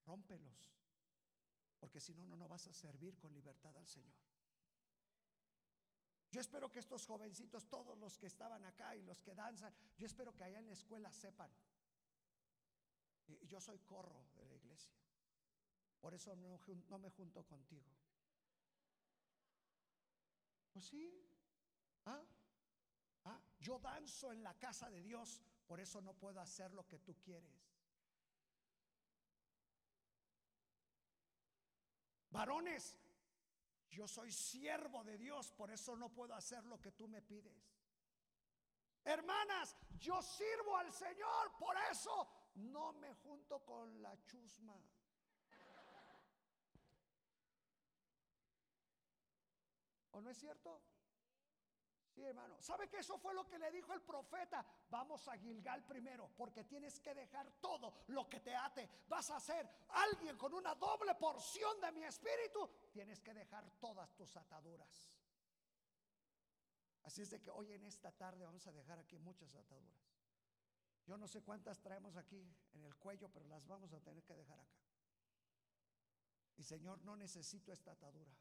rómpelos. Porque si no, no, no vas a servir con libertad al Señor. Yo espero que estos jovencitos, todos los que estaban acá y los que danzan, yo espero que allá en la escuela sepan. Yo soy corro de la iglesia. Por eso no me junto contigo. Pues sí. ¿Ah? ¿Ah? Yo danzo en la casa de Dios, por eso no puedo hacer lo que tú quieres. Varones, yo soy siervo de Dios, por eso no puedo hacer lo que tú me pides. Hermanas, yo sirvo al Señor, por eso no me junto con la chusma. ¿O no es cierto? Sí, hermano. ¿Sabe que eso fue lo que le dijo el profeta? Vamos a Gilgal primero, porque tienes que dejar todo lo que te ate. Vas a ser alguien con una doble porción de mi espíritu. Tienes que dejar todas tus ataduras. Así es de que hoy en esta tarde vamos a dejar aquí muchas ataduras. Yo no sé cuántas traemos aquí en el cuello, pero las vamos a tener que dejar acá. Y Señor, no necesito esta atadura.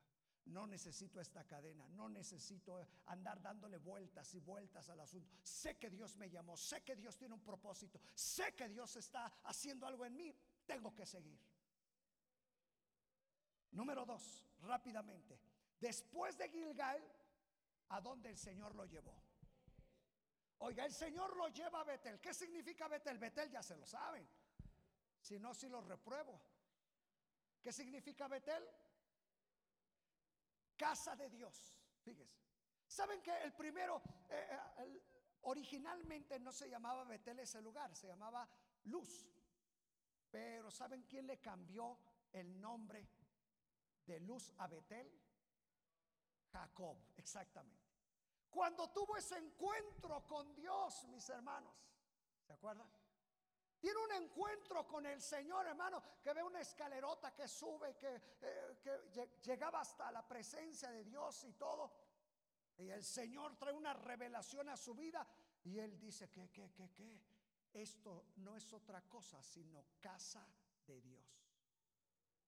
No necesito esta cadena, no necesito andar dándole vueltas y vueltas al asunto. Sé que Dios me llamó, sé que Dios tiene un propósito, sé que Dios está haciendo algo en mí, tengo que seguir. Número dos, rápidamente. Después de Gilgal, ¿a dónde el Señor lo llevó? Oiga, el Señor lo lleva a Betel. ¿Qué significa Betel? Betel ya se lo saben. Si no, si lo repruebo. ¿Qué significa Betel? Casa de Dios. Fíjese. ¿Saben que el primero, eh, eh, originalmente no se llamaba Betel ese lugar, se llamaba Luz. Pero ¿saben quién le cambió el nombre de Luz a Betel? Jacob, exactamente. Cuando tuvo ese encuentro con Dios, mis hermanos, ¿se acuerdan? Tiene un encuentro con el Señor, hermano, que ve una escalerota que sube, que, eh, que lle- llegaba hasta la presencia de Dios y todo. Y el Señor trae una revelación a su vida y él dice que, que, que, que esto no es otra cosa sino casa de Dios.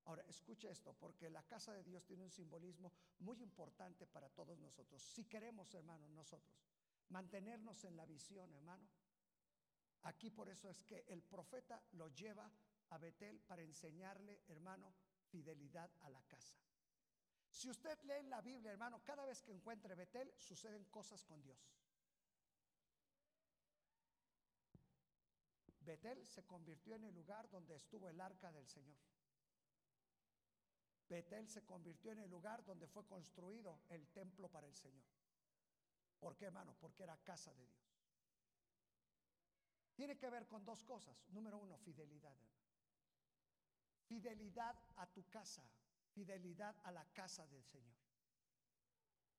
Ahora, escuche esto, porque la casa de Dios tiene un simbolismo muy importante para todos nosotros. Si queremos, hermanos, nosotros mantenernos en la visión, hermano, Aquí por eso es que el profeta lo lleva a Betel para enseñarle, hermano, fidelidad a la casa. Si usted lee en la Biblia, hermano, cada vez que encuentre Betel suceden cosas con Dios. Betel se convirtió en el lugar donde estuvo el arca del Señor. Betel se convirtió en el lugar donde fue construido el templo para el Señor. ¿Por qué, hermano? Porque era casa de Dios. Tiene que ver con dos cosas. Número uno, fidelidad. Fidelidad a tu casa, fidelidad a la casa del Señor.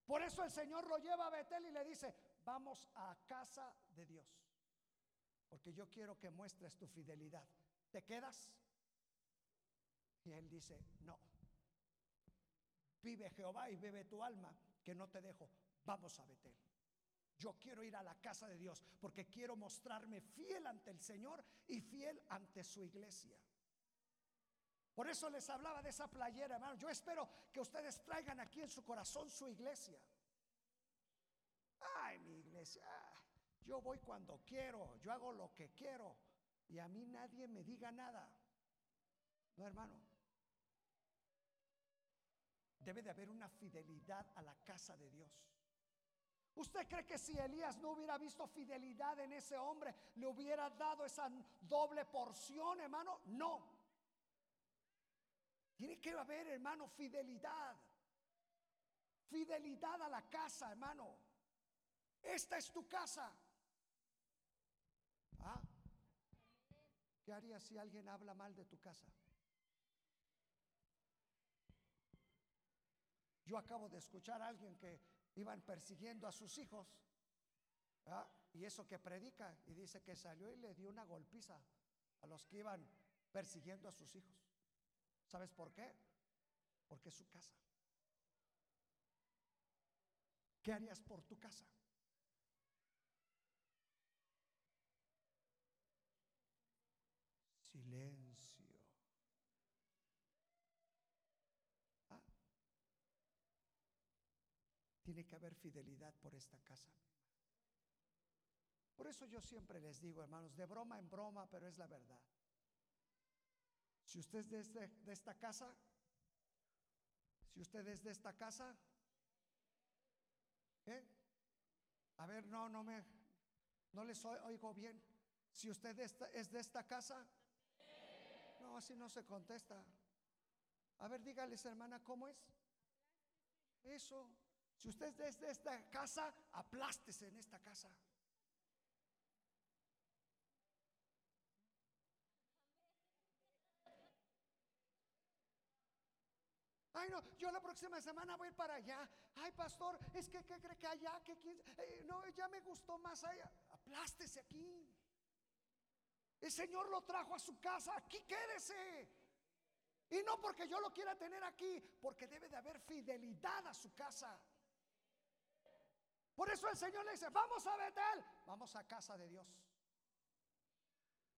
Por eso el Señor lo lleva a Betel y le dice, vamos a casa de Dios. Porque yo quiero que muestres tu fidelidad. ¿Te quedas? Y él dice, no. Vive Jehová y bebe tu alma, que no te dejo. Vamos a Betel. Yo quiero ir a la casa de Dios porque quiero mostrarme fiel ante el Señor y fiel ante su iglesia. Por eso les hablaba de esa playera, hermano. Yo espero que ustedes traigan aquí en su corazón su iglesia. Ay, mi iglesia. ah, Yo voy cuando quiero, yo hago lo que quiero y a mí nadie me diga nada. No, hermano. Debe de haber una fidelidad a la casa de Dios. ¿Usted cree que si Elías no hubiera visto fidelidad en ese hombre, le hubiera dado esa doble porción, hermano? No. Tiene que haber, hermano, fidelidad. Fidelidad a la casa, hermano. Esta es tu casa. ¿Ah? ¿Qué harías si alguien habla mal de tu casa? Yo acabo de escuchar a alguien que iban persiguiendo a sus hijos. Y eso que predica y dice que salió y le dio una golpiza a los que iban persiguiendo a sus hijos. ¿Sabes por qué? Porque es su casa. ¿Qué harías por tu casa? Silencio. Ah. Tiene que haber fidelidad por esta casa. Por eso yo siempre les digo, hermanos, de broma en broma, pero es la verdad. Si usted es de, este- de esta casa, si usted es de esta casa, ¿eh? A ver, no, no me, no les oi- oigo bien. Si usted es de esta casa, no, así no se contesta. A ver, dígales, hermana, ¿cómo es? Eso. Si usted es desde esta casa, aplástese en esta casa. Ay, no, yo la próxima semana voy para allá. Ay, pastor, es que ¿qué cree que allá? Que eh, no, ya me gustó más allá. Aplástese aquí. El Señor lo trajo a su casa. Aquí quédese. Y no porque yo lo quiera tener aquí, porque debe de haber fidelidad a su casa. Por eso el Señor le dice, vamos a Betel, vamos a casa de Dios.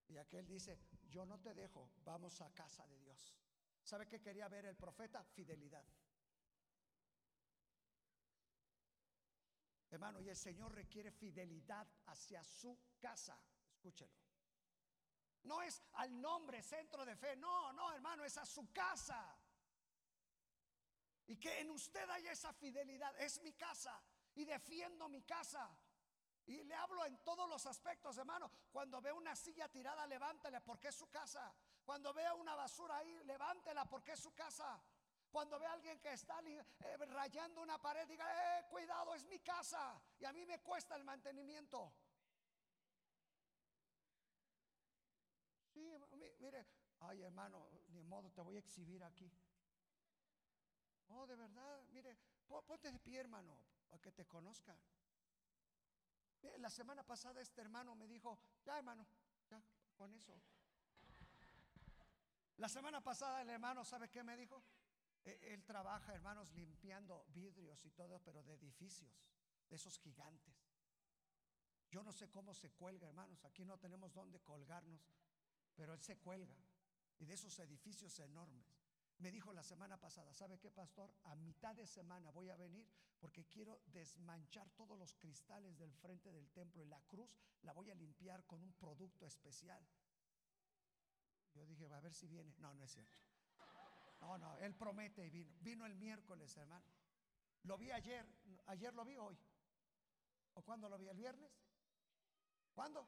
Y aquel dice, yo no te dejo, vamos a casa de Dios. ¿Sabe qué quería ver el profeta? Fidelidad. Hermano, y el Señor requiere fidelidad hacia su casa. Escúchelo. No es al nombre centro de fe, no, no, hermano, es a su casa. Y que en usted haya esa fidelidad, es mi casa y defiendo mi casa. Y le hablo en todos los aspectos, hermano. Cuando ve una silla tirada, levántela porque es su casa. Cuando vea una basura ahí, levántela porque es su casa. Cuando ve a alguien que está eh, rayando una pared, diga, eh, cuidado, es mi casa. Y a mí me cuesta el mantenimiento. Sí, mi- mire, ay hermano, ni modo, te voy a exhibir aquí. Oh, de verdad, mire, pon- ponte de pie, hermano, para que te conozcan. Mire, La semana pasada este hermano me dijo, ya hermano, ya, con eso. La semana pasada el hermano, ¿sabe qué me dijo? E- Él trabaja, hermanos, limpiando vidrios y todo, pero de edificios, de esos gigantes. Yo no sé cómo se cuelga, hermanos, aquí no tenemos dónde colgarnos, pero él se cuelga. Y de esos edificios enormes. Me dijo la semana pasada, ¿sabe qué, pastor? A mitad de semana voy a venir porque quiero desmanchar todos los cristales del frente del templo y la cruz la voy a limpiar con un producto especial. Yo dije, va a ver si viene. No, no es cierto. No, no, él promete y vino. Vino el miércoles, hermano. Lo vi ayer, ayer lo vi hoy. ¿O cuándo lo vi? ¿El viernes? ¿Cuándo?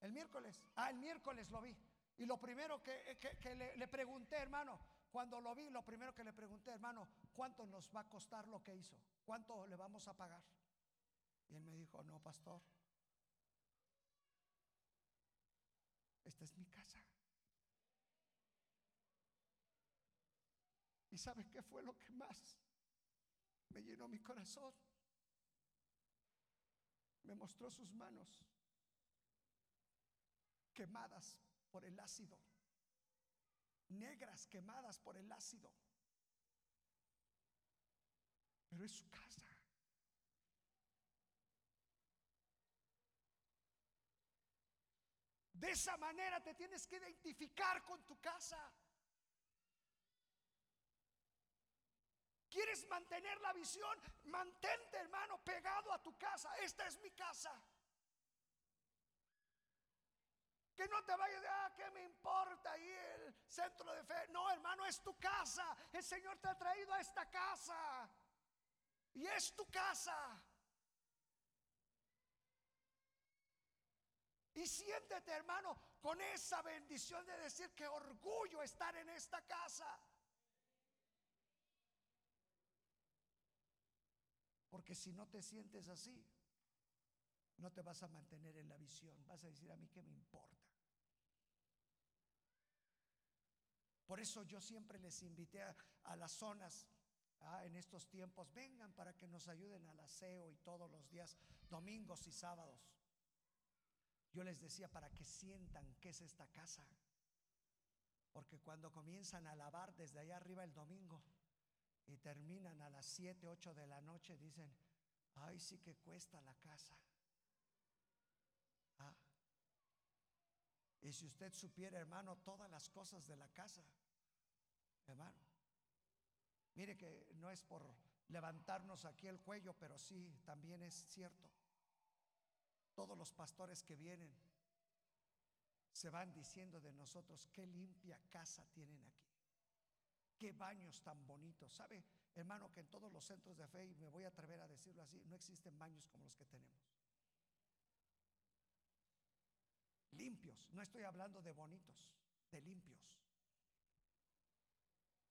El miércoles. Ah, el miércoles lo vi. Y lo primero que, que- le pregunté, hermano, cuando lo vi, lo primero que le pregunté, hermano, ¿cuánto nos va a costar lo que hizo? ¿Cuánto le vamos a pagar? Y él me dijo, no, pastor, esta es mi casa. ¿Y sabe qué fue lo que más me llenó mi corazón? Me mostró sus manos quemadas por el ácido, negras quemadas por el ácido. Pero es su casa. De esa manera te tienes que identificar con tu casa. ¿Quieres mantener la visión? Mantente, hermano, pegado a tu casa. Esta es mi casa. Que no te vayas de, ah, ¿qué me importa ahí el centro de fe? No, hermano, es tu casa. El Señor te ha traído a esta casa. Y es tu casa. Y siéntete, hermano, con esa bendición de decir que orgullo estar en esta casa. Porque si no te sientes así, no te vas a mantener en la visión. Vas a decir a mí que me importa. Por eso yo siempre les invité a, las zonas ah, en estos tiempos, vengan para que nos ayuden al aseo y todos los días, domingos y sábados. Yo les decía para que sientan que es esta casa. Porque cuando comienzan a lavar desde allá arriba el domingo y terminan a las 7, 8 de la noche, dicen, ay, sí que cuesta la casa. Ah. Y si usted supiera, hermano, todas las cosas de la casa, hermano, mire que no es por levantarnos aquí el cuello, pero sí, también es cierto. Todos los pastores que vienen se van diciendo de nosotros, qué limpia casa tienen aquí. Qué baños tan bonitos. ¿Sabe, hermano, que en todos los centros de fe, y me voy a atrever a decirlo así, no existen baños como los que tenemos? Limpios. No estoy hablando de bonitos, de limpios.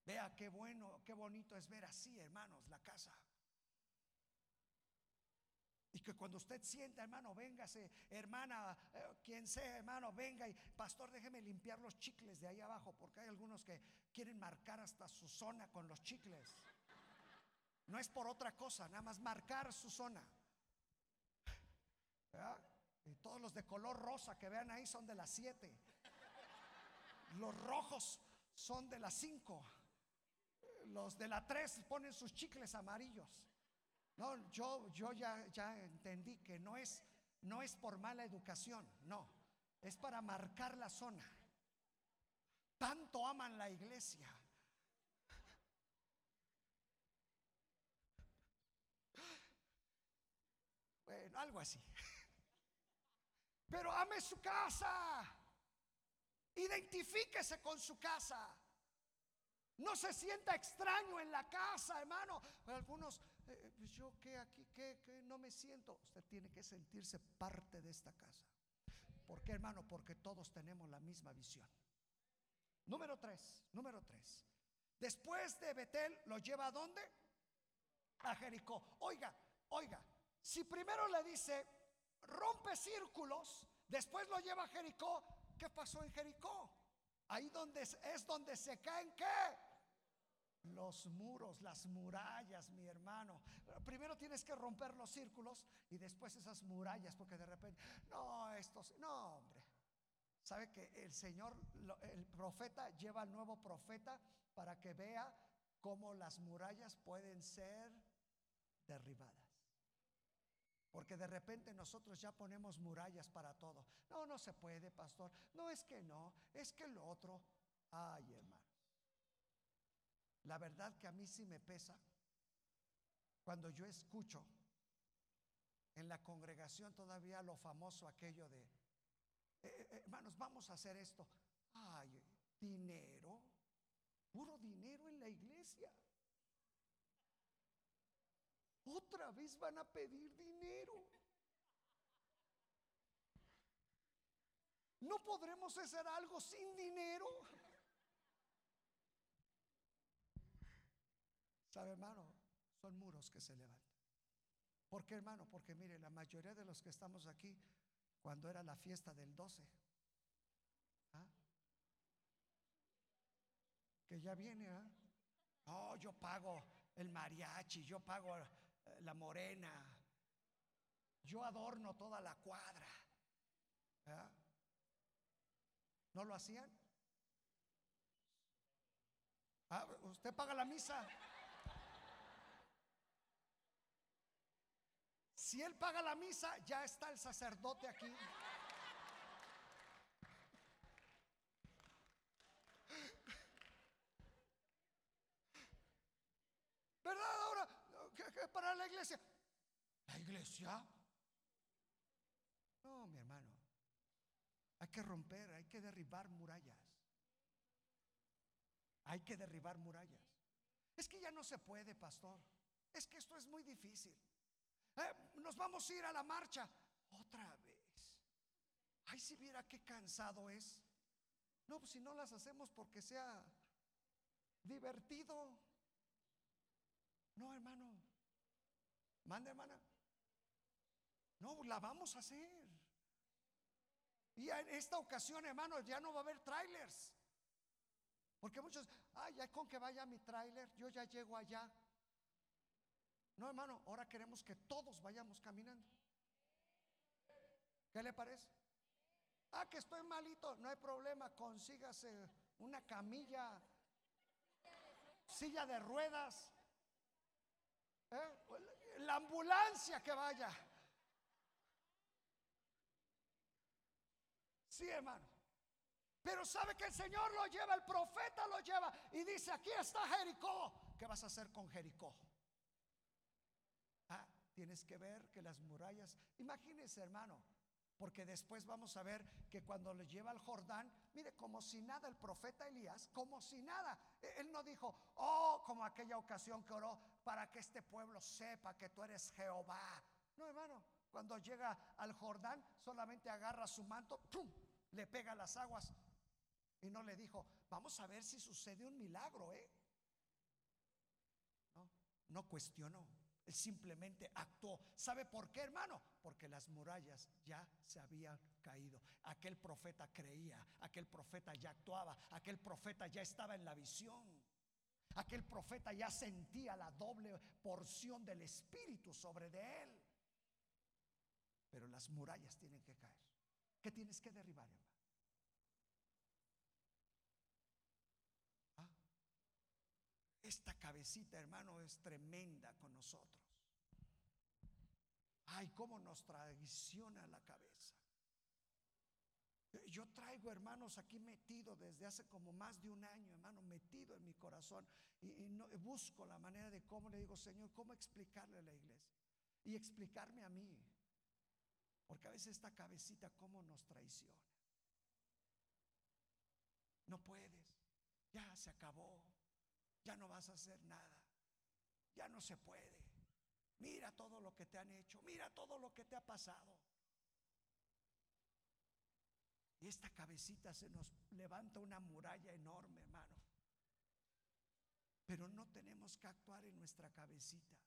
Vea qué bueno, qué bonito es ver así, hermanos, la casa. Y que cuando usted sienta, hermano, véngase, hermana, eh, quien sea, hermano, venga y pastor, déjeme limpiar los chicles de ahí abajo, porque hay algunos que quieren marcar hasta su zona con los chicles. No es por otra cosa, nada más marcar su zona. Todos los de color rosa que vean ahí son de las 7. Los rojos son de las 5. Los de la 3 ponen sus chicles amarillos. No, yo, yo ya, ya entendí que no es, no es por mala educación, no, es para marcar la zona. Tanto aman la iglesia. Bueno, algo así. Pero ame su casa. Identifíquese con su casa. No se sienta extraño en la casa, hermano. Algunos eh, pues yo que aquí, que, no me siento. Usted tiene que sentirse parte de esta casa. ¿Por qué, hermano? Porque todos tenemos la misma visión. Número tres, número tres. Después de Betel, ¿lo lleva a dónde? A Jericó. Oiga, oiga, si primero le dice, rompe círculos, después lo lleva a Jericó, ¿qué pasó en Jericó? Ahí donde es donde se caen qué? Los muros, las murallas, mi hermano. Primero tienes que romper los círculos y después esas murallas, porque de repente, no, estos, no, hombre. ¿Sabe que el Señor, el profeta lleva al nuevo profeta para que vea cómo las murallas pueden ser derribadas? Porque de repente nosotros ya ponemos murallas para todo. No, no se puede, pastor. No es que no, es que lo otro. Ay, hermano. La verdad que a mí sí me pesa cuando yo escucho en la congregación todavía lo famoso aquello de, eh, eh, eh, hermanos, vamos a hacer esto. Ay, dinero, puro dinero en la iglesia. Otra vez van a pedir dinero. No podremos hacer algo sin dinero. ¿Sabe, hermano? Son muros que se levantan. ¿Por qué, hermano? Porque mire, la mayoría de los que estamos aquí, cuando era la fiesta del 12, ¿ah? que ya viene, ¿ah? Oh, yo pago el mariachi, yo pago eh, la morena, yo adorno toda la cuadra. ¿ah? ¿No lo hacían? Ah, ¿Usted paga la misa? Si él paga la misa, ya está el sacerdote aquí. ¿Verdad ahora? ¿Qué, para la iglesia? ¿La iglesia? No, mi hermano. Hay que romper, hay que derribar murallas. Hay que derribar murallas. Es que ya no se puede, pastor. Es que esto es muy difícil. Eh, nos vamos a ir a la marcha. Otra vez. Ay, si viera qué cansado es. No, pues si no las hacemos porque sea divertido. No, hermano. Manda, hermana. No, la vamos a hacer. Y en esta ocasión, hermano, ya no va a haber trailers. Porque muchos, ay, ya con que vaya mi trailer, yo ya llego allá. No, hermano, ahora queremos que todos vayamos caminando. ¿Qué le parece? Ah, que estoy malito, no hay problema, consígase una camilla, silla de ruedas, ¿eh? la ambulancia que vaya. Sí, hermano. Pero sabe que el Señor lo lleva, el profeta lo lleva y dice, aquí está Jericó. ¿Qué vas a hacer con Jericó? Tienes que ver que las murallas, imagínese hermano, Porque después vamos a ver que cuando le lleva al Jordán, mire, como si nada el profeta Elías, como si nada. E- Él no dijo, oh, como aquella ocasión que oró para que este pueblo sepa que tú eres Jehová. No, hermano, cuando llega al Jordán, solamente agarra su manto, ¡pum! le pega las aguas y no le dijo, vamos a ver si sucede un milagro, ¿eh? No cuestionó. Simplemente actuó. ¿Sabe por qué, hermano? Porque las murallas ya se habían caído. Aquel profeta creía, aquel profeta ya actuaba, aquel profeta ya estaba en la visión. Aquel profeta ya sentía la doble porción del Espíritu sobre de él. Pero las murallas tienen que caer. ¿Qué tienes que derribar, hermano? Ah, Esta cabecita, hermano, es tremenda con nosotros. Ay, cómo nos traiciona la cabeza. Yo traigo hermanos aquí metido desde hace como más de un año, hermano, metido en mi corazón. Y, no, busco la manera de cómo le digo, Señor, cómo explicarle a la iglesia. Y explicarme a mí. Porque a veces esta cabecita, cómo nos traiciona. No puedes. Ya se acabó. Ya no vas a hacer nada. Ya no se puede. Mira todo lo que te han hecho. Mira todo lo que te ha pasado. Y esta cabecita se nos levanta una muralla enorme, hermano. Pero no tenemos que actuar en nuestra cabecita.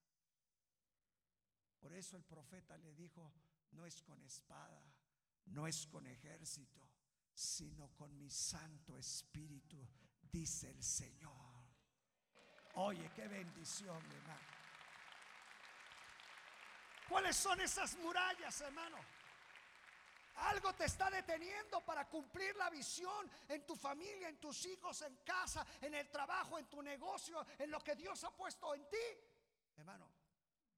Por eso el profeta le dijo, no es con espada, no es con ejército, sino con mi Santo Espíritu, dice el Señor. Oye, qué bendición, hermano. ¿Cuáles son esas murallas, hermano? Algo te está deteniendo para cumplir la visión en tu familia, en tus hijos, en casa, en el trabajo, en tu negocio, en lo que Dios ha puesto en ti. Hermano,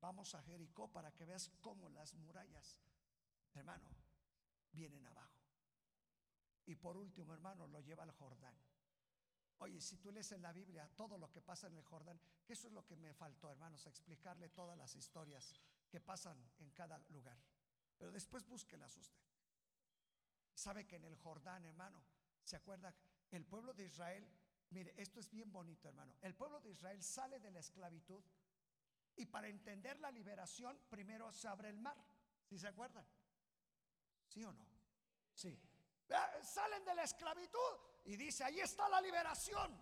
vamos a Jericó para que veas cómo las murallas, hermano, vienen abajo. Y por último, hermano, lo lleva al Jordán. Oye, si tú lees en la Biblia todo lo que pasa en el Jordán, que eso es lo que me faltó, hermanos, explicarle todas las historias que pasan en cada lugar. Pero después búsquelas usted. Sabe que en el Jordán, hermano, ¿se acuerda? El pueblo de Israel, mire, esto es bien bonito, hermano. El pueblo de Israel sale de la esclavitud y para entender la liberación, primero se abre el mar. ¿Sí se acuerdan? ¿Sí o no? Sí. Salen de la esclavitud y dice, ahí está la liberación.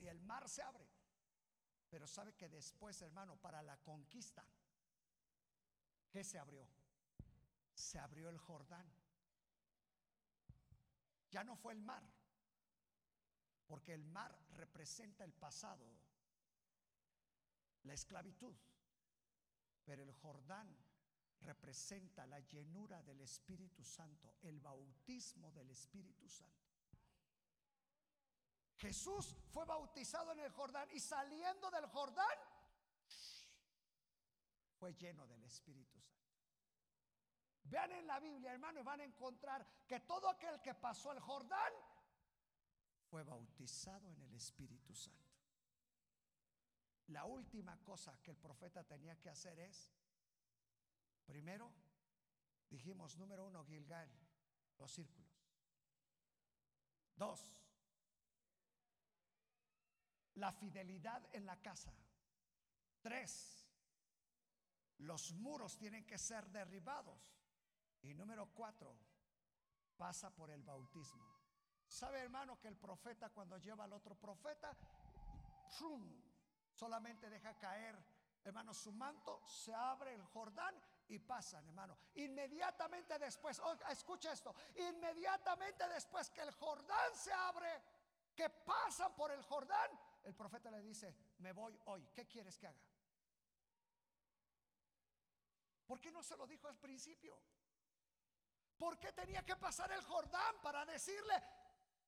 Y el mar se abre. Pero sabe que después, hermano, para la conquista, ¿qué se abrió? Se abrió el Jordán. Ya no fue el mar, porque el mar representa el pasado, la esclavitud, pero el Jordán representa la llenura del Espíritu Santo, el bautismo del Espíritu Santo. Jesús fue bautizado en el Jordán y saliendo del Jordán fue lleno del Espíritu Santo. Vean en la Biblia, hermano, y van a encontrar que todo aquel que pasó el Jordán fue bautizado en el Espíritu Santo. La última cosa que el profeta tenía que hacer es, primero, dijimos, número uno, Gilgal, los círculos. Dos, la fidelidad en la casa. Tres, los muros tienen que ser derribados. Y número cuatro, pasa por el bautismo. ¿Sabe, hermano, que el profeta cuando lleva al otro profeta, solamente deja caer, hermano, su manto, se abre el Jordán y pasan, hermano. Inmediatamente después, escucha esto, inmediatamente después que el Jordán se abre, que pasan por el Jordán, el profeta le dice, me voy hoy, ¿qué quieres que haga? ¿Por qué no se lo dijo al principio? ¿Por qué tenía que pasar el Jordán para decirle,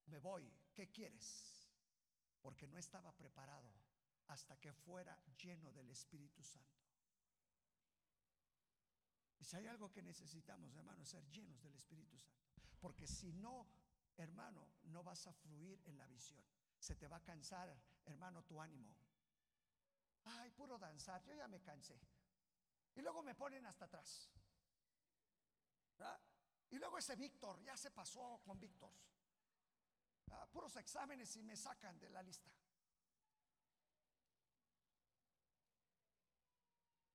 me voy, ¿qué quieres? Porque no estaba preparado hasta que fuera lleno del Espíritu Santo. Y si hay algo que necesitamos, hermano, ser llenos del Espíritu Santo. Porque si no, hermano, no vas a fluir en la visión. Se te va a cansar, hermano, tu ánimo. Ay, puro danzar, yo ya me cansé. Y luego me ponen hasta atrás. ¿verdad? Y luego ese Víctor, ya se pasó con Víctor. Ah, puros exámenes y me sacan de la lista.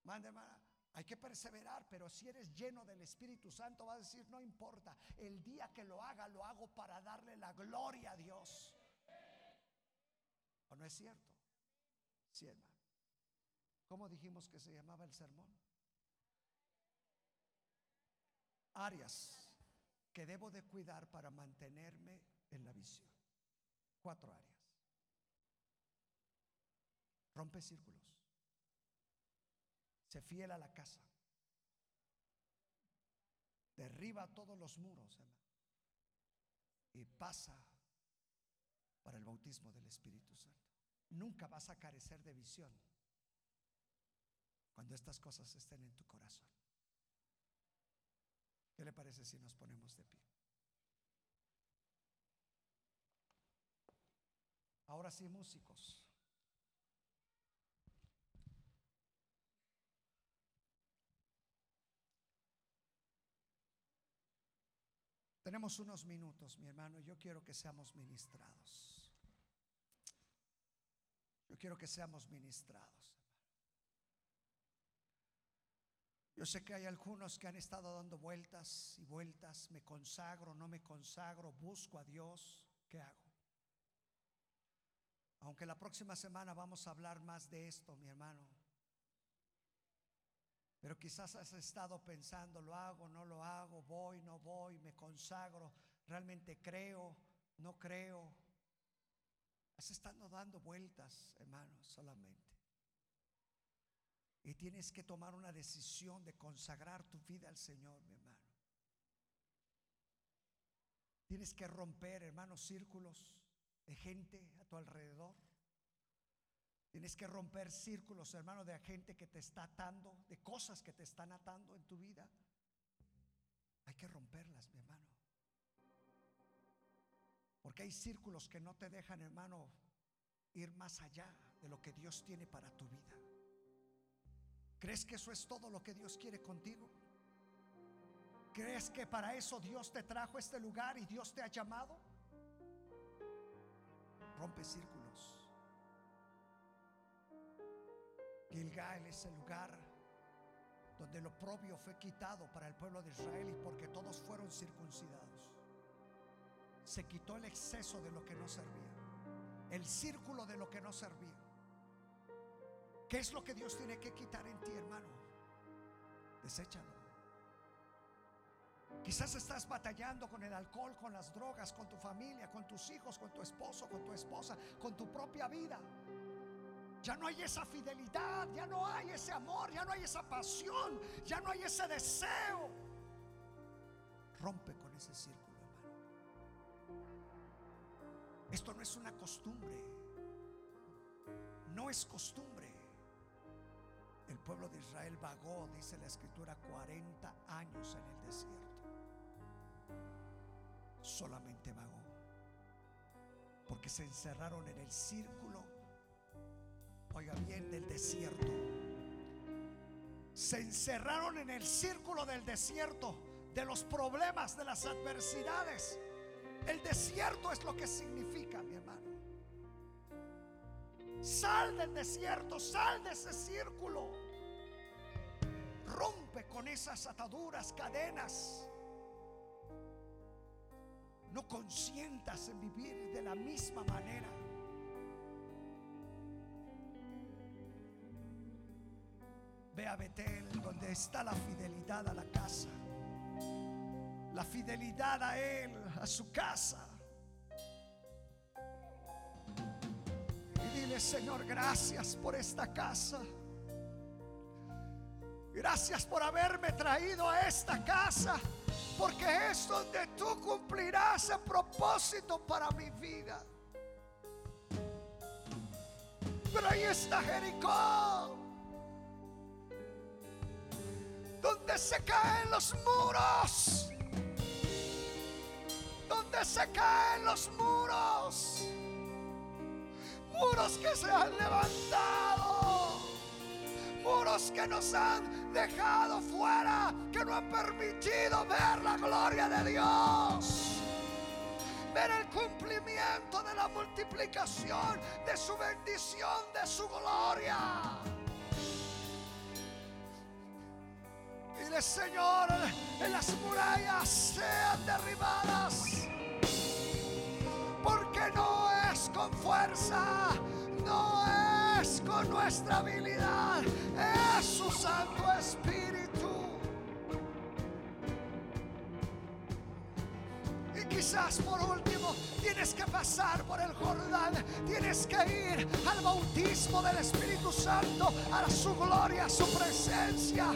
Mande, hermana. Hay que perseverar, pero si eres lleno del Espíritu Santo, va a decir, no importa, el día que lo haga, lo hago para darle la gloria a Dios. ¿O no es cierto? Sí, hermano. ¿Cómo dijimos que se llamaba el sermón? Áreas que debo de cuidar para mantenerme en la visión. Cuatro áreas. Rompe círculos. Se fiel a la casa. Derriba todos los muros. Y pasa para el bautismo del Espíritu Santo. Nunca vas a carecer de visión cuando estas cosas estén en tu corazón. ¿Qué le parece si nos ponemos de pie? Ahora sí, músicos. Tenemos unos minutos, mi hermano. Yo quiero que seamos ministrados. Yo quiero que seamos ministrados. Yo sé que hay algunos que han estado dando vueltas y vueltas, me consagro, no me consagro, busco a Dios, ¿qué hago? Aunque la próxima semana vamos a hablar más de esto, mi hermano. Pero quizás has estado pensando, lo hago, no lo hago, voy, no voy, me consagro, realmente creo, no creo. Has estado dando vueltas, hermano, solamente. Y tienes que tomar una decisión de consagrar tu vida al Señor, mi hermano. Tienes que romper, hermanos, círculos de gente a tu alrededor. Tienes que romper círculos, hermano, de gente que te está atando, de cosas que te están atando en tu vida. Hay que romperlas, mi hermano. Porque hay círculos que no te dejan, hermano, ir más allá de lo que Dios tiene para tu vida. ¿Crees que eso es todo lo que Dios quiere contigo? ¿Crees que para eso Dios te trajo a este lugar y Dios te ha llamado? Rompe círculos. Gilgal es el lugar donde lo propio fue quitado para el pueblo de Israel y porque todos fueron circuncidados. Se quitó el exceso de lo que no servía, el círculo de lo que no servía. ¿Qué es lo que Dios tiene que quitar en ti, hermano? Deséchalo. Quizás estás batallando con el alcohol, con las drogas, con tu familia, con tus hijos, con tu esposo, con tu esposa, con tu propia vida. Ya no hay esa fidelidad, ya no hay ese amor, ya no hay esa pasión, ya no hay ese deseo. Rompe con ese círculo. Esto no es una costumbre, no es costumbre. El pueblo de Israel vagó, dice la escritura, 40 años en el desierto. Solamente vagó. Porque se encerraron en el círculo, oiga bien, del desierto. Se encerraron en el círculo del desierto, de los problemas, de las adversidades. El desierto es lo que significa, mi hermano. Sal del desierto, sal de ese círculo. Rompe con esas ataduras, cadenas. No consientas en vivir de la misma manera. Ve a Betel, donde está la fidelidad a la casa. La fidelidad a Él, a su casa. Y dile, Señor, gracias por esta casa. Gracias por haberme traído a esta casa. Porque es donde tú cumplirás el propósito para mi vida. Pero ahí está Jericó. Donde se caen los muros. Donde se caen los muros. Muros que se han levantado. Muros que nos han dejado fuera, que no han permitido ver la gloria de Dios. Ver el cumplimiento de la multiplicación de su bendición, de su gloria. Dile, Señor, en las murallas sean derribadas. Porque no es con fuerza, no es con nuestra habilidad, es su Santo Espíritu. Y quizás por último tienes que pasar por el Jordán, tienes que ir al bautismo del Espíritu Santo, a su gloria, a su presencia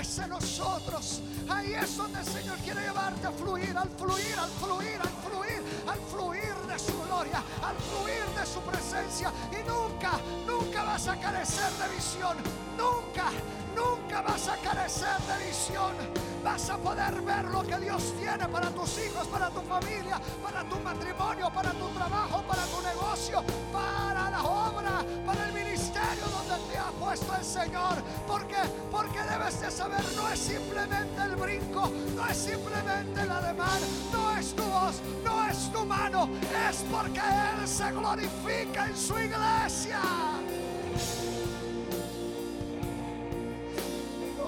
es en nosotros. Ahí es donde el Señor quiere llevarte a fluir, al fluir, al fluir, al fluir, al fluir de su gloria, al fluir de su presencia. Y nunca, nunca vas a carecer de visión. Nunca, nunca vas a carecer de visión. Vas a poder ver lo que Dios tiene para tus hijos, para tu familia, para tu matrimonio, para tu trabajo, para tu negocio, para la obra, para el ministerio donde te ha puesto el Señor. Porque, porque debes de saber, no es simplemente el brinco, no es simplemente el ademán, no es tu voz, no es tu mano, es porque Él se glorifica en su iglesia.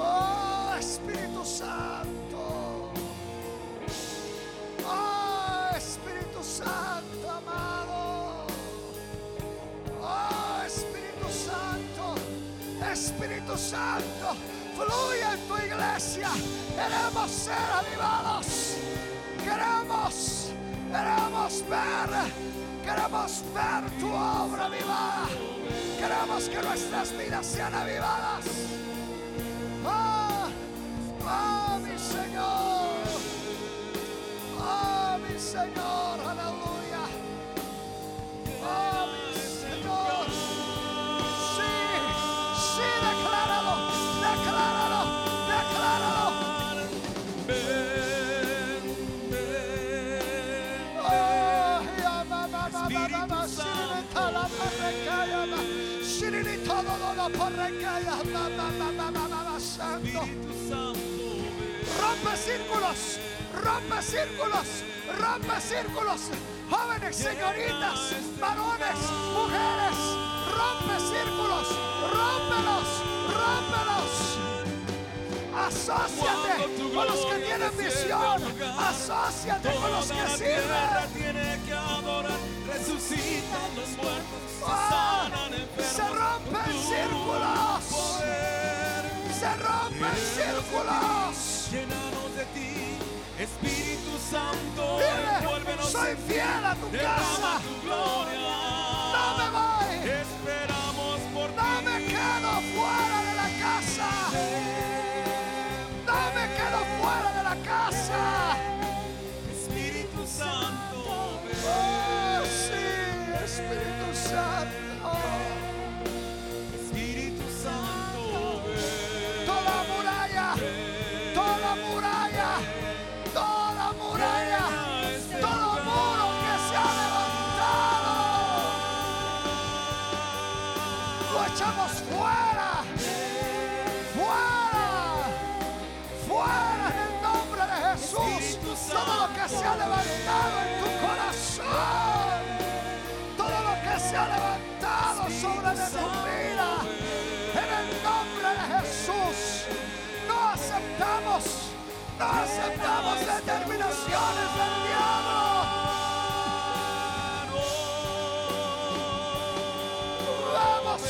Oh Espíritu Santo. Oh Espíritu Santo amado. Oh Espíritu Santo. Espíritu Santo. Fluye en tu iglesia. Queremos ser avivados. Queremos, queremos ver. Queremos ver tu obra avivada. Queremos que nuestras vidas sean avivadas. ¡Ah! ¡Ah, mi Señor! ¡Ah, mi Señor! ¡Aleluya! ¡Ah, mi Señor! ¡Sí! ¡Sí! ¡Decláralo! ¡Decláralo! ¡Decláralo! Ven, ven, ¡Oh! ya, la santo. Rompe círculos, rompe círculos, rompe círculos. Jóvenes, señoritas, varones, mujeres, rompe círculos, rómpelos, rómpelos. Asociate con los que tienen visión, asociate con los que sirven. tiene que adorar. Resucitan los muertos, se Ah, sanan enfermos. se rompen círculos. Se rompen círculos. Llenanos de ti, Espíritu Santo, Dile, soy fiel a tu casa. tu gloria. No me voy. Esperamos por No ti. me quedo fuera de la casa. No me quedo fuera de la casa. Espíritu Santo, ven. Oh, sí, Espíritu Santo. Aceptamos determinaciones del diablo. Vamos.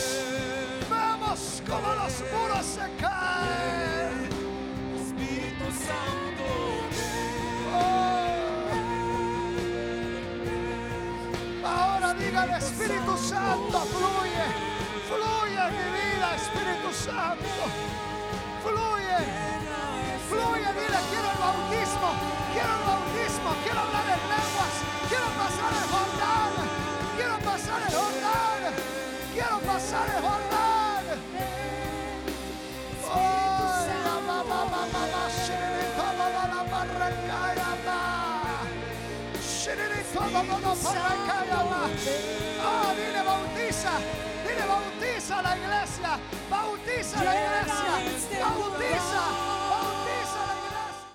Vamos como los muros se caen. Espíritu Santo, Oh. Ahora diga el Espíritu Santo, fluye, fluye en mi vida, Espíritu Santo, fluye, fluye, dile, quiero el bautismo, quiero el bautismo, quiero hablar en lenguas, quiero pasar el Jordán, quiero pasar el Jordán, quiero pasar el Jordán. Oh, la. Oh, dile, bautiza, Dile, bautiza a la iglesia. Bautiza a la iglesia. este Bautiza.